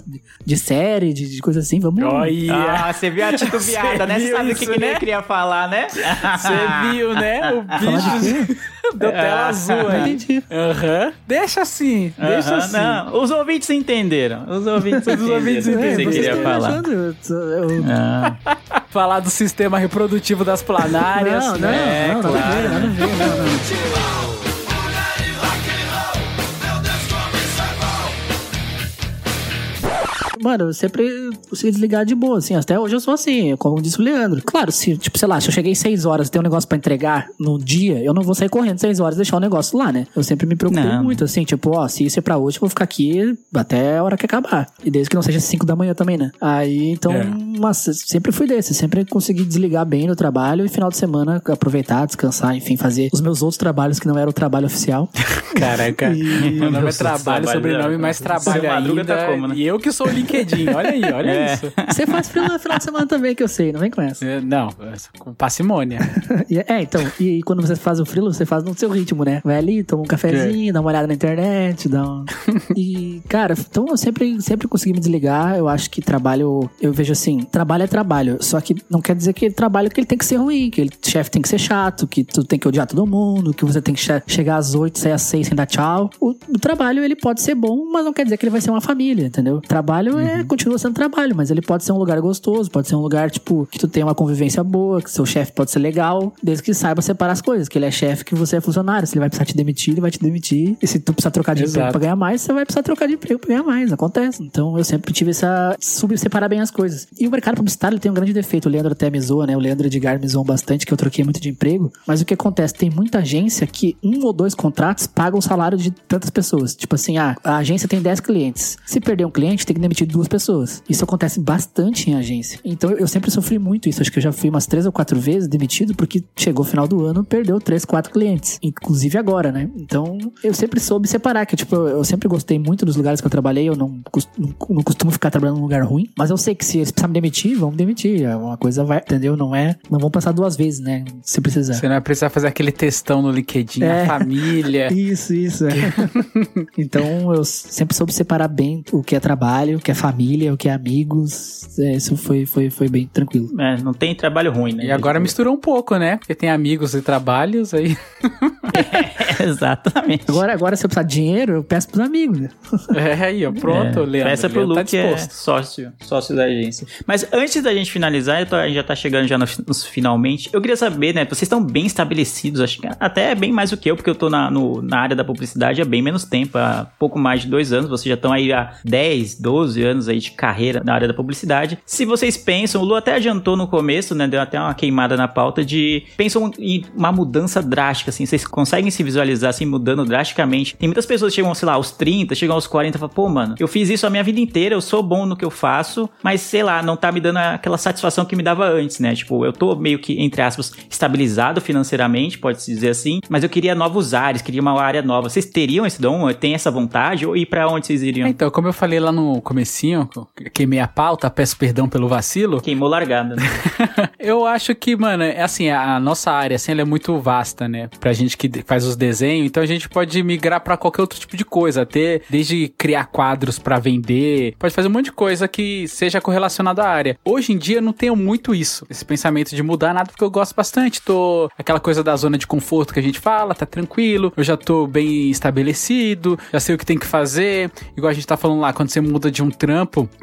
de série, de, de coisa assim. Vamos. Ah, você viu a titubeada, né? Você sabe o que, isso, que ele né? queria falar, né? Você viu, né? O bicho deu tela azul aí. Entendi. Aham. Deixa assim, deixa Aham, assim. Não, os ouvintes entenderam. Os ouvintes entenderam ouvintes o que você entenderam. queria falar. Ah, Falar do sistema reprodutivo das planárias. Não, não, É, não, nada a claro. ver, nada a ver, não, não. Mano, eu sempre consegui desligar de boa, assim. Até hoje eu sou assim, como disse o Leandro. Claro, se, tipo, sei lá, se eu cheguei 6 horas e tem um negócio pra entregar no dia, eu não vou sair correndo 6 horas e deixar o negócio lá, né? Eu sempre me preocupei Não. muito, assim, tipo, ó, se isso é pra hoje, eu vou ficar aqui até a hora que acabar. E desde que não seja 5 da manhã também, né? Aí, então, É. mas sempre fui desse, sempre consegui desligar bem no trabalho e final de semana aproveitar, descansar, enfim, fazer os meus outros trabalhos que não era o trabalho oficial. <laughs> Caraca. Meu nome é trabalho, trabalho, sobrenome, né? mais trabalho Madruga ainda. tá como, né? E eu que sou o LinkedIn, olha aí, olha É. isso. Você faz final, final de semana também, que eu sei, não vem com essa. É, Não, com parcimônia. <laughs> É, então, e, e quando você faz o frilo, você faz no seu ritmo, né? Vai ali, toma um cafezinho, dá uma olhada na internet, dá um... E, cara, então eu sempre, sempre consegui me desligar. Eu acho que trabalho, eu vejo assim, trabalho é trabalho. Só que não quer dizer que trabalho que ele tem que ser ruim, que ele, chefe tem que ser chato, que tu tem que odiar todo mundo, que você tem que che- chegar às 8, sair às 6 sem dar tchau. O, o trabalho, ele pode ser bom, mas não quer dizer que ele vai ser uma família, entendeu? Trabalho é, continua sendo trabalho, mas ele pode ser um lugar gostoso, pode ser um lugar, tipo, que tu tem uma convivência boa, que seu chefe pode ser legal, desde que saiba separar as coisas, que ele é chefe, que você é funcionário. Se ele vai precisar te demitir, ele vai te demitir. E se tu precisar trocar de emprego Exato. pra ganhar mais, você vai precisar trocar de emprego pra ganhar mais. Acontece. Então eu sempre tive essa. sub separar bem as coisas. E o mercado publicitário ele tem um grande defeito. O Leandro até me zoa, né? O Leandro Edgar me zoam bastante, que eu troquei muito de emprego. Mas o que acontece? Tem muita agência que um ou dois contratos pagam o salário de tantas pessoas. Tipo assim, ah, a agência tem 10 clientes. Se perder um cliente, tem que demitir duas pessoas. Isso acontece bastante em agência. Então eu sempre sofri muito isso. Acho que eu já fui umas três ou quatro vezes demitido porque chegou o final do ano, perdeu três, quatro clientes. Inclusive agora, né? Então eu sempre soube separar, que tipo, eu, sempre gostei muito dos lugares que eu trabalhei. Eu não, cos- não, costumo ficar trabalhando num lugar ruim. Mas eu sei que se eles precisarem me demitir, vão me demitir. É Uma coisa vai, entendeu? Não é. Não vão passar duas vezes, né? Se precisar. Você não vai precisar fazer aquele textão no LinkedIn, É. a família. <laughs> Isso, isso. é. <laughs> então eu sempre soube separar bem o que é trabalho, o que é família, o que é amigos. É, isso foi, foi, foi bem tranquilo. é, não tem trabalho ruim, né? E agora misturou um pouco, né? Porque tem amigos e trabalhos aí. <laughs> <laughs> Exatamente. Agora, agora, se eu precisar de dinheiro, eu peço pros amigos. né? É aí, ó. Pronto, É, Leandro. Peça pro Leandro Luke, é disposto. sócio, sócio da agência. Mas antes da gente finalizar, eu tô- a gente já tá chegando já no- nos finalmente. Eu queria saber, né? Vocês estão bem estabelecidos, acho que até bem mais do que eu, porque eu tô na, no- na área da publicidade há bem menos tempo, há pouco mais de dois anos. Vocês já estão aí há 10, 12 anos anos aí de carreira na área da publicidade. Se vocês pensam, o Lu até adiantou no começo, né? Deu até uma queimada na pauta de pensam em uma mudança drástica, assim. Vocês conseguem se visualizar assim mudando drasticamente? Tem muitas pessoas que chegam, sei lá, aos 30, chegam aos 40 e falam, pô, mano, eu fiz isso a minha vida inteira, eu sou bom no que eu faço, mas sei lá, não tá me dando aquela satisfação que me dava antes, né? Tipo, eu tô meio que, entre aspas, estabilizado financeiramente, pode-se dizer assim, mas eu queria novos ares, queria uma área nova. Vocês teriam esse dom? Tem essa vontade? Ou ir pra onde vocês iriam? Então, como eu falei lá no começo Assim, queimei a pauta, peço perdão pelo vacilo. Queimou largada, né? <laughs> eu acho que, mano, é assim, a nossa área, assim, ela é muito vasta, né? Pra gente que faz os desenhos, então a gente pode migrar para qualquer outro tipo de coisa, até desde criar quadros para vender, pode fazer um monte de coisa que seja correlacionada à área. Hoje em dia eu não tenho muito isso, esse pensamento de mudar nada, porque eu gosto bastante, tô aquela coisa da zona de conforto que a gente fala, tá tranquilo, eu já tô bem estabelecido, já sei o que tem que fazer, igual a gente tá falando lá, quando você muda de um trânsito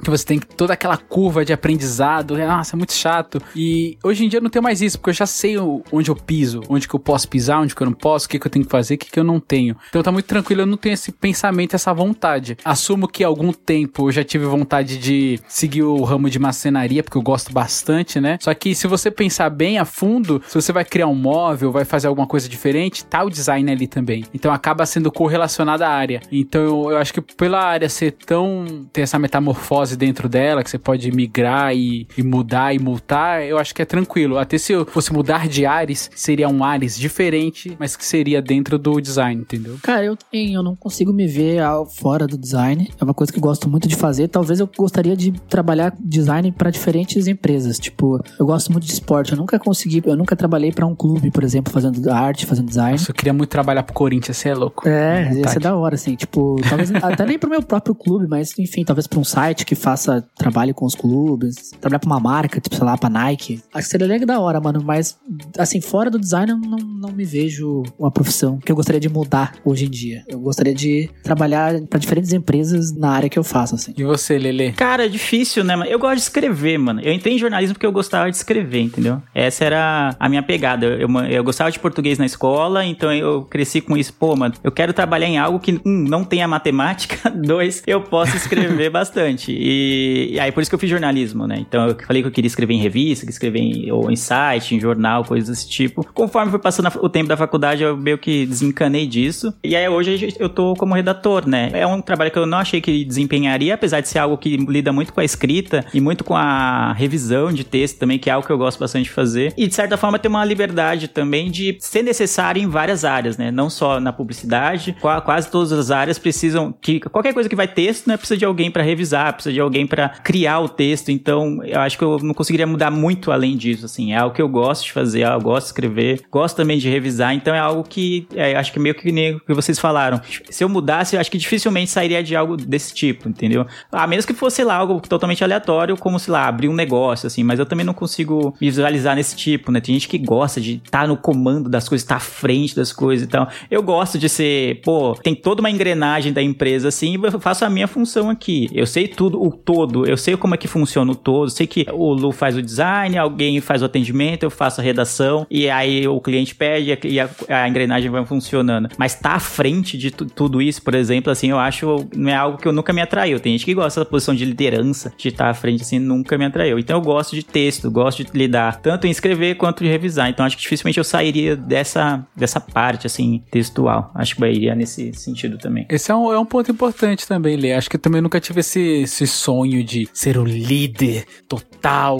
que você tem toda aquela curva de aprendizado, nossa, é muito chato. E hoje em dia eu não tenho mais isso, porque eu já sei onde eu piso, onde que eu posso pisar, onde que eu não posso, o que, que eu tenho que fazer, o que, que eu não tenho. Então tá muito tranquilo, eu não tenho esse pensamento, essa vontade. Assumo que algum tempo eu já tive vontade de seguir o ramo de macenaria, porque eu gosto bastante, né? Só que se você pensar bem a fundo, se você vai criar um móvel, vai fazer alguma coisa diferente, tá o design ali também. Então acaba sendo correlacionado à área. Então eu, eu acho que pela área ser tão. ter essa metamorfose dentro dela, que você pode migrar e, e mudar e multar, eu acho que é tranquilo. Até se eu fosse mudar de ares, seria um ares diferente, mas que seria dentro do design, entendeu? Cara, eu também, eu não consigo me ver fora do design. É uma coisa que eu gosto muito de fazer. Talvez eu gostaria de trabalhar design para diferentes empresas. Tipo, eu gosto muito de esporte. Eu nunca consegui, eu nunca trabalhei para um clube, por exemplo, fazendo arte, fazendo design. Nossa, eu queria muito trabalhar pro Corinthians, você é louco. É, ia ser da hora, assim. Tipo, talvez <laughs> até nem pro meu próprio clube, mas enfim, talvez pra um site que faça trabalho com os clubes, trabalhar pra uma marca, tipo, sei lá, pra Nike. Acho que seria legal da hora, mano. Mas, assim, fora do design, eu não, não me vejo uma profissão que eu gostaria de mudar hoje em dia. Eu gostaria de trabalhar para diferentes empresas na área que eu faço, assim. E você, Lele? Cara, é difícil, né, mano? Eu gosto de escrever, mano. Eu entrei em jornalismo porque eu gostava de escrever, entendeu? Essa era a minha pegada. Eu, eu, eu gostava de português na escola, então eu cresci com isso. Pô, mano, eu quero trabalhar em algo que, um, não tenha matemática, <laughs> dois, eu posso escrever bastante. E, e, aí, por isso que eu fiz jornalismo, né? Então, eu falei que eu queria escrever em revista, que escrever em, ou em site, em jornal, coisas desse tipo. Conforme foi passando o tempo da faculdade, eu meio que desencanei disso. E aí, hoje eu tô como redator, né? É um trabalho que eu não achei que desempenharia, apesar de ser algo que lida muito com a escrita e muito com a revisão de texto também, que é algo que eu gosto bastante de fazer. E, de certa forma, ter uma liberdade também de ser necessário em várias áreas, né? Não só na publicidade, quase todas as áreas precisam que qualquer coisa que vai texto, né, precisa de alguém para revisar, precisa de alguém para criar o texto. Então, eu acho que eu não conseguiria mudar muito além disso, assim. É algo que eu gosto de fazer, eu gosto de escrever, gosto também de revisar. Então, é algo que é, acho que meio que nem que vocês falaram. Se eu mudasse, eu acho que dificilmente sairia de algo desse tipo, entendeu? A menos que fosse lá algo totalmente aleatório, como sei lá, abrir um negócio, assim. Mas eu também não consigo visualizar nesse tipo, né? Tem gente que gosta de estar tá no comando das coisas, estar tá à frente das coisas e tal. Eu gosto de ser, pô, tem toda uma engrenagem da empresa assim, e eu faço a minha função aqui. Eu sei tudo, o todo, eu sei como é que funciona o todo, sei que o Lu faz o design, alguém faz o atendimento, eu faço a redação, e aí o cliente pede e a, a engrenagem vai funcionando. Mas tá à frente de tudo isso, por exemplo, assim, eu acho, não é algo que eu nunca me atraiu. Tem gente que gosta da posição de liderança, de estar à frente, assim, nunca me atraiu. Então eu gosto de texto, gosto de lidar tanto em escrever quanto de revisar. Então acho que dificilmente eu sairia dessa, dessa parte, assim, textual. Acho que iria nesse sentido também. Esse é um, é um ponto importante também, Lê. Acho que também nunca tive esse, esse sonho de ser o líder total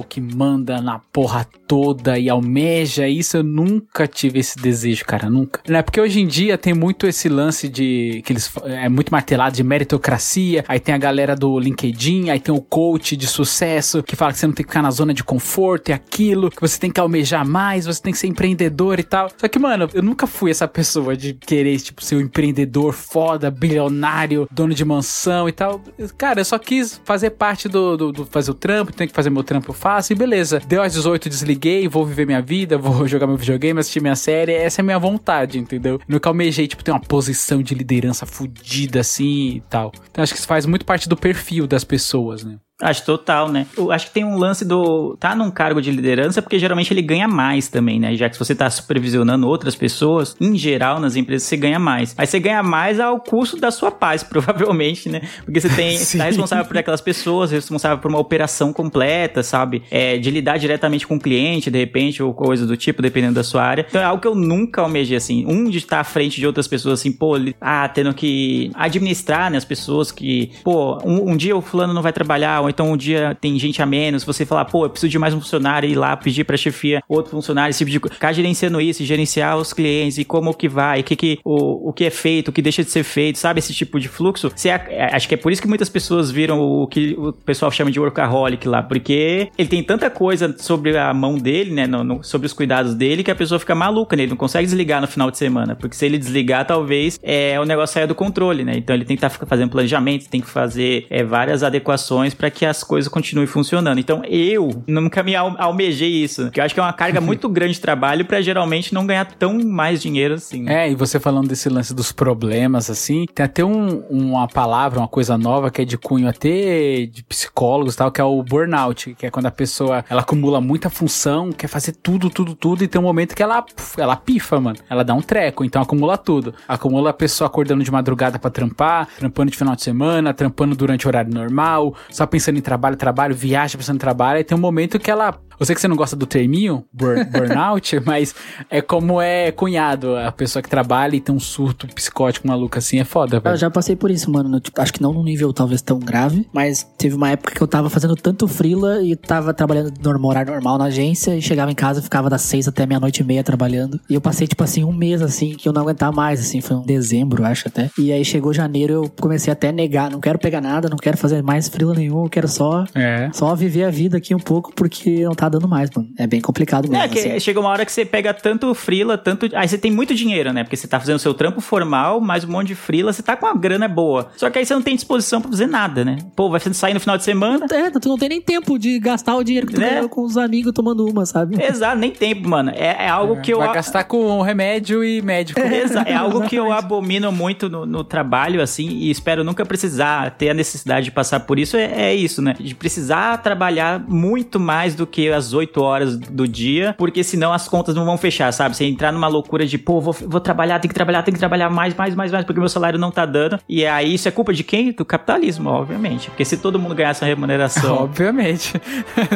que manda na porra toda e almeja isso. Eu nunca tive esse desejo, cara, nunca. Né? Porque hoje em dia tem muito esse lance de que eles é muito martelado de meritocracia. Aí tem a galera do LinkedIn, aí tem o coach de sucesso que fala que você não tem que ficar na zona de conforto e aquilo, que você tem que almejar mais, você tem que ser empreendedor e tal. Só que, mano, eu nunca fui essa pessoa de querer, tipo, ser um empreendedor foda, bilionário, dono de mansão e tal. Cara, eu só quis fazer parte do, do, do fazer o trampo, tenho que fazer meu trampo, eu faço e beleza. Deu às 18, desliguei, vou viver minha vida, vou <laughs> jogar meu videogame, assistir minha série. Essa é a minha vontade, entendeu? Nunca almejei, tipo, ter uma posição de liderança fodida assim e tal. Então acho que isso faz muito parte do perfil das pessoas, né? Acho total, né? Eu acho que tem um lance do. tá num cargo de liderança, porque geralmente ele ganha mais também, né? Já que se você tá supervisionando outras pessoas, em geral, nas empresas, você ganha mais. Aí você ganha mais ao custo da sua paz, <laughs> provavelmente, né? Porque você tem. Você tá responsável por aquelas pessoas, responsável por uma operação completa, sabe? É, de lidar diretamente com o cliente, de repente, ou coisa do tipo, dependendo da sua área. Então é algo que eu nunca almejei, assim. Um, de estar à frente de outras pessoas, assim, pô, ah, tendo que administrar, né? As pessoas que, pô, um, um dia o fulano não vai trabalhar, então um dia tem gente a menos, você falar, pô, eu preciso de mais um funcionário, ir lá pedir pra chefia outro funcionário, esse tipo de coisa. Ficar gerenciando isso, gerenciar os clientes e como que vai, que, que, o, o que é feito, o que deixa de ser feito, sabe? Esse tipo de fluxo. Você, é, acho que é por isso que muitas pessoas viram o que o pessoal chama de workaholic lá, porque ele tem tanta coisa sobre a mão dele, né? No, no, sobre os cuidados dele, que a pessoa fica maluca, né? Ele não consegue desligar no final de semana. Porque se ele desligar, talvez é, o negócio saia do controle, né? Então ele tem que estar tá fazendo planejamento, tem que fazer é, várias adequações para que as coisas continuem funcionando. Então eu nunca me almejei isso, porque eu acho que é uma carga <laughs> muito grande de trabalho para geralmente não ganhar tão mais dinheiro assim. É, e você falando desse lance dos problemas, assim, tem até um, uma palavra, uma coisa nova que é de cunho até de psicólogos e tal, que é o burnout, que é quando a pessoa ela acumula muita função, quer fazer tudo, tudo, tudo, e tem um momento que ela, ela pifa, mano. Ela dá um treco, então acumula tudo. Acumula a pessoa acordando de madrugada para trampar, trampando de final de semana, trampando durante o horário normal, só pensando em trabalho, trabalho, viaja pensando em trabalho, e tem um momento que ela eu sei que você não gosta do terminho, burn, <laughs> burnout, mas é como é cunhado. A pessoa que trabalha e tem um surto psicótico maluco assim, é foda, velho. Eu já passei por isso, mano. No, tipo, acho que não num nível talvez tão grave, mas teve uma época que eu tava fazendo tanto frila e tava trabalhando no horário normal na agência e chegava em casa, ficava das seis até meia-noite e meia trabalhando. E eu passei, tipo assim, um mês assim, que eu não aguentava mais, assim, foi um dezembro, acho até. E aí chegou janeiro, eu comecei até a negar, não quero pegar nada, não quero fazer mais frila nenhum, eu quero só, é. só viver a vida aqui um pouco, porque não tá dando mais, mano. É bem complicado mesmo. É, que assim. chega uma hora que você pega tanto frila, tanto. Aí você tem muito dinheiro, né? Porque você tá fazendo o seu trampo formal, mais um monte de frila, você tá com uma grana boa. Só que aí você não tem disposição pra fazer nada, né? Pô, vai sair no final de semana. É, tu não tem nem tempo de gastar o dinheiro que tu Né? ganhou com os amigos tomando uma, sabe? Exato, nem tempo, mano. É, é algo que eu. Vai gastar com remédio e médico. <laughs> Exa- É algo que eu abomino muito no, no trabalho, assim, e espero nunca precisar ter a necessidade de passar por isso. É, é isso, né? De precisar trabalhar muito mais do que as 8 horas do dia, porque senão as contas não vão fechar, sabe? Você entrar numa loucura de, pô, vou, vou trabalhar, tem que trabalhar, tem que trabalhar mais, mais, mais, mais, porque meu salário não tá dando. E aí isso é culpa de quem? Do capitalismo, obviamente. Porque se todo mundo ganhasse uma remuneração, <laughs> Obviamente.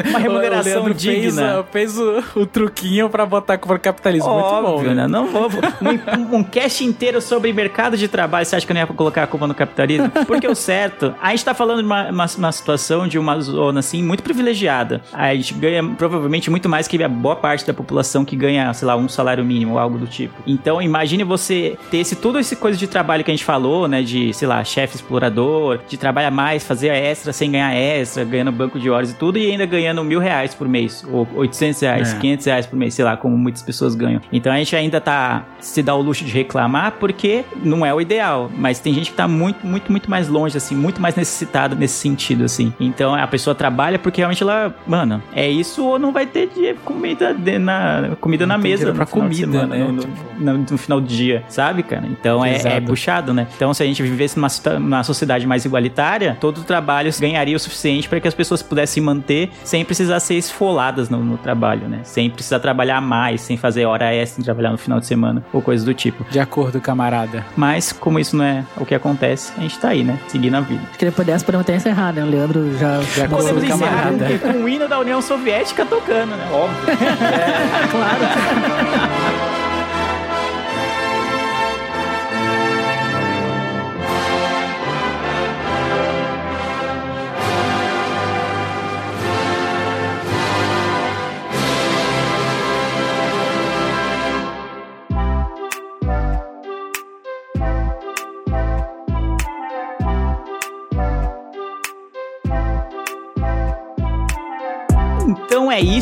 uma remuneração <laughs> o digna. Fez, fez o, o truquinho pra botar contra o capitalismo. Muito bom, Óbvio, né? né? Não vou. Um, um, um cast inteiro sobre mercado de trabalho. Você acha que eu não ia colocar a culpa no capitalismo? Porque o certo, a gente tá falando de uma, uma, uma situação de uma zona assim muito privilegiada. A gente ganha provavelmente muito mais que a boa parte da população que ganha, sei lá, um salário mínimo ou algo do tipo. Então, imagine você ter esse, tudo esse coisa de trabalho que a gente falou, né? De, sei lá, chefe explorador, de trabalhar mais, fazer extra sem ganhar extra, ganhando banco de horas e tudo, e ainda ganhando mil reais por mês, ou 800 reais, É. 500 reais por mês, sei lá, como muitas pessoas ganham. Então a gente ainda tá se dá o luxo de reclamar porque não é o ideal, mas tem gente que tá muito, muito, muito mais longe, assim, muito mais necessitada nesse sentido, assim. Então a pessoa trabalha porque realmente ela, mano, é isso ou não vai ter de comida de- na comida na Não tem mesa no pra comida, semana, né? no, no- Tipo- no- no final do dia, sabe, cara? Então é, é puxado, né? Então se a gente vivesse numa, numa sociedade mais igualitária, todo o trabalho ganharia o suficiente para que as pessoas pudessem manter sem precisar ser esfoladas no, no trabalho, né? Sem precisar trabalhar mais, sem fazer hora extra, sem trabalhar no final de semana ou coisa do tipo. De acordo, camarada. Mas como isso não é o que acontece, a gente tá aí, né? Seguindo a vida. Acho que depois dessa podemos até encerrar, né? O Leandro já, já Podemos encerrar com, com o hino da União Soviética tocando, né? Óbvio. <laughs> É <laughs>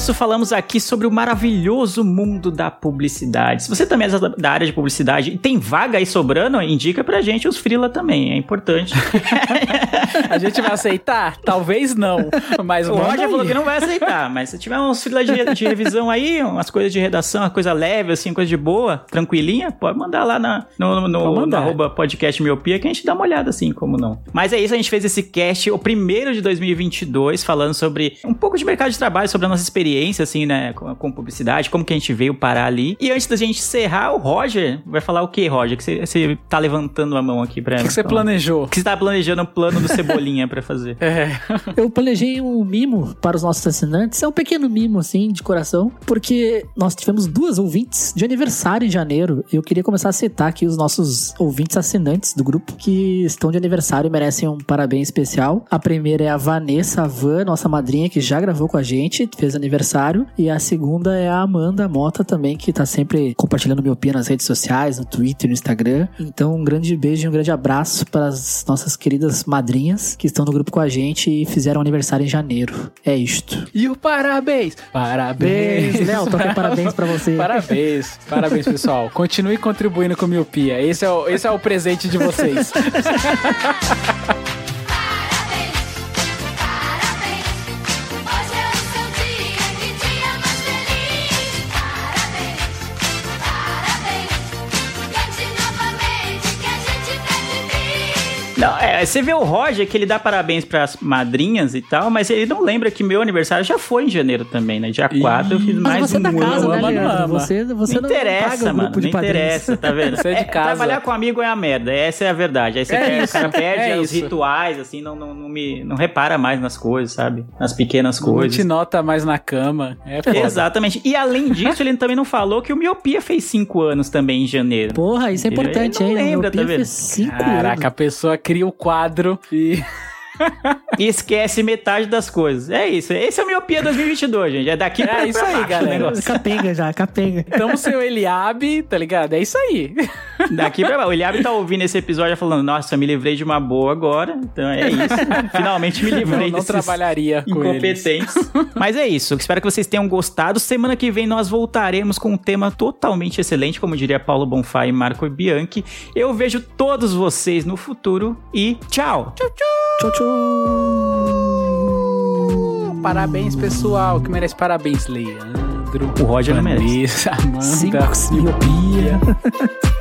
isso, falamos aqui sobre o maravilhoso mundo da publicidade. Se você também é da- área de publicidade e tem vaga aí sobrando, indica pra gente os freela também, é importante. <laughs> A gente vai aceitar? Talvez não. Mas o Roger falou que não vai aceitar, mas se tiver uns freela de, de revisão aí, umas coisas de redação, uma coisa leve, assim, coisa de boa, tranquilinha, pode mandar lá na, no, no, no, no arroba podcast miopia que a gente dá uma olhada assim, como não. Mas é isso, a gente fez esse cast, o primeiro de 2022, falando sobre um pouco de mercado de trabalho, sobre a nossa experiência, assim, né, com, com publicidade, como que a gente veio parar ali. E antes da gente encerrar, o Roger vai falar o que, Roger? Que você, tá levantando a mão aqui pra O que, que você planejou? que você tá planejando o plano do cebolinha pra fazer. <laughs> É. Eu planejei um mimo para os nossos assinantes. É um pequeno mimo, assim, de coração. Porque nós tivemos duas ouvintes de aniversário em janeiro. E eu queria começar a citar aqui os nossos ouvintes assinantes do grupo que estão de aniversário e merecem um parabéns especial. A primeira é a Vanessa Van, nossa madrinha, que já gravou com a gente, fez aniversário. E a segunda é a Amanda Mota também, que tá sempre compartilhando miopia nas redes sociais, no Twitter, no Instagram. Então, um grande beijo e um grande abraço para as nossas queridas madrinhas que estão no grupo com a gente e fizeram aniversário em janeiro. É isto. E o parabéns! Parabéns! Léo, toquei parabéns pra você. Parabéns, parabéns, pessoal. Continue contribuindo com miopia. Esse é o, esse é o presente de vocês. <laughs> é, você vê o Roger que ele dá parabéns pras madrinhas e tal, mas ele não lembra que meu aniversário já foi em janeiro também, né? Dia 4 eu fiz Mas mais você é um da casa, ano. né, ama, não Leandro? ama. Você, você não não, interessa, paga o mano. grupo de Não padrinhos. interessa, tá vendo? <laughs> Você é de casa. Trabalhar com amigo é a merda. Essa é a verdade. Aí você É perde, isso, o cara perde é os isso. rituais, assim, não, não, não me não repara mais nas coisas, sabe? Nas pequenas Não coisas. te nota mais na cama. É foda. Exatamente. E além disso, ele também não falou que o Miopia fez 5 anos também em janeiro. Porra, isso é importante, não hein? lembra, Miopia tá vendo? fez cinco Caraca, anos. a pessoa cria o quadro e. E esquece metade das coisas. É isso. Esse é o Miopia 2022, gente. É daqui pra, É isso pra aí, baixo o galera. negócio. Capenga já, capenga. Tamo sem o Eliabe, tá ligado? É isso aí. Daqui pra baixo. O Eliabe tá ouvindo esse episódio falando, nossa, me livrei de uma boa agora. Então é isso. <laughs> Finalmente me livrei Não, não trabalharia com eles. incompetentes. Mas é isso. Espero que vocês tenham gostado. Semana que vem nós voltaremos com um tema totalmente excelente, como diria Paulo Bonfá e Marco Bianchi. Eu vejo todos vocês no futuro e tchau. Tchau, tchau. Tchau, tchau. Parabéns, pessoal, que merece parabéns, Leandro. O Roger não merece. Vanessa, Amanda, miopia. <laughs>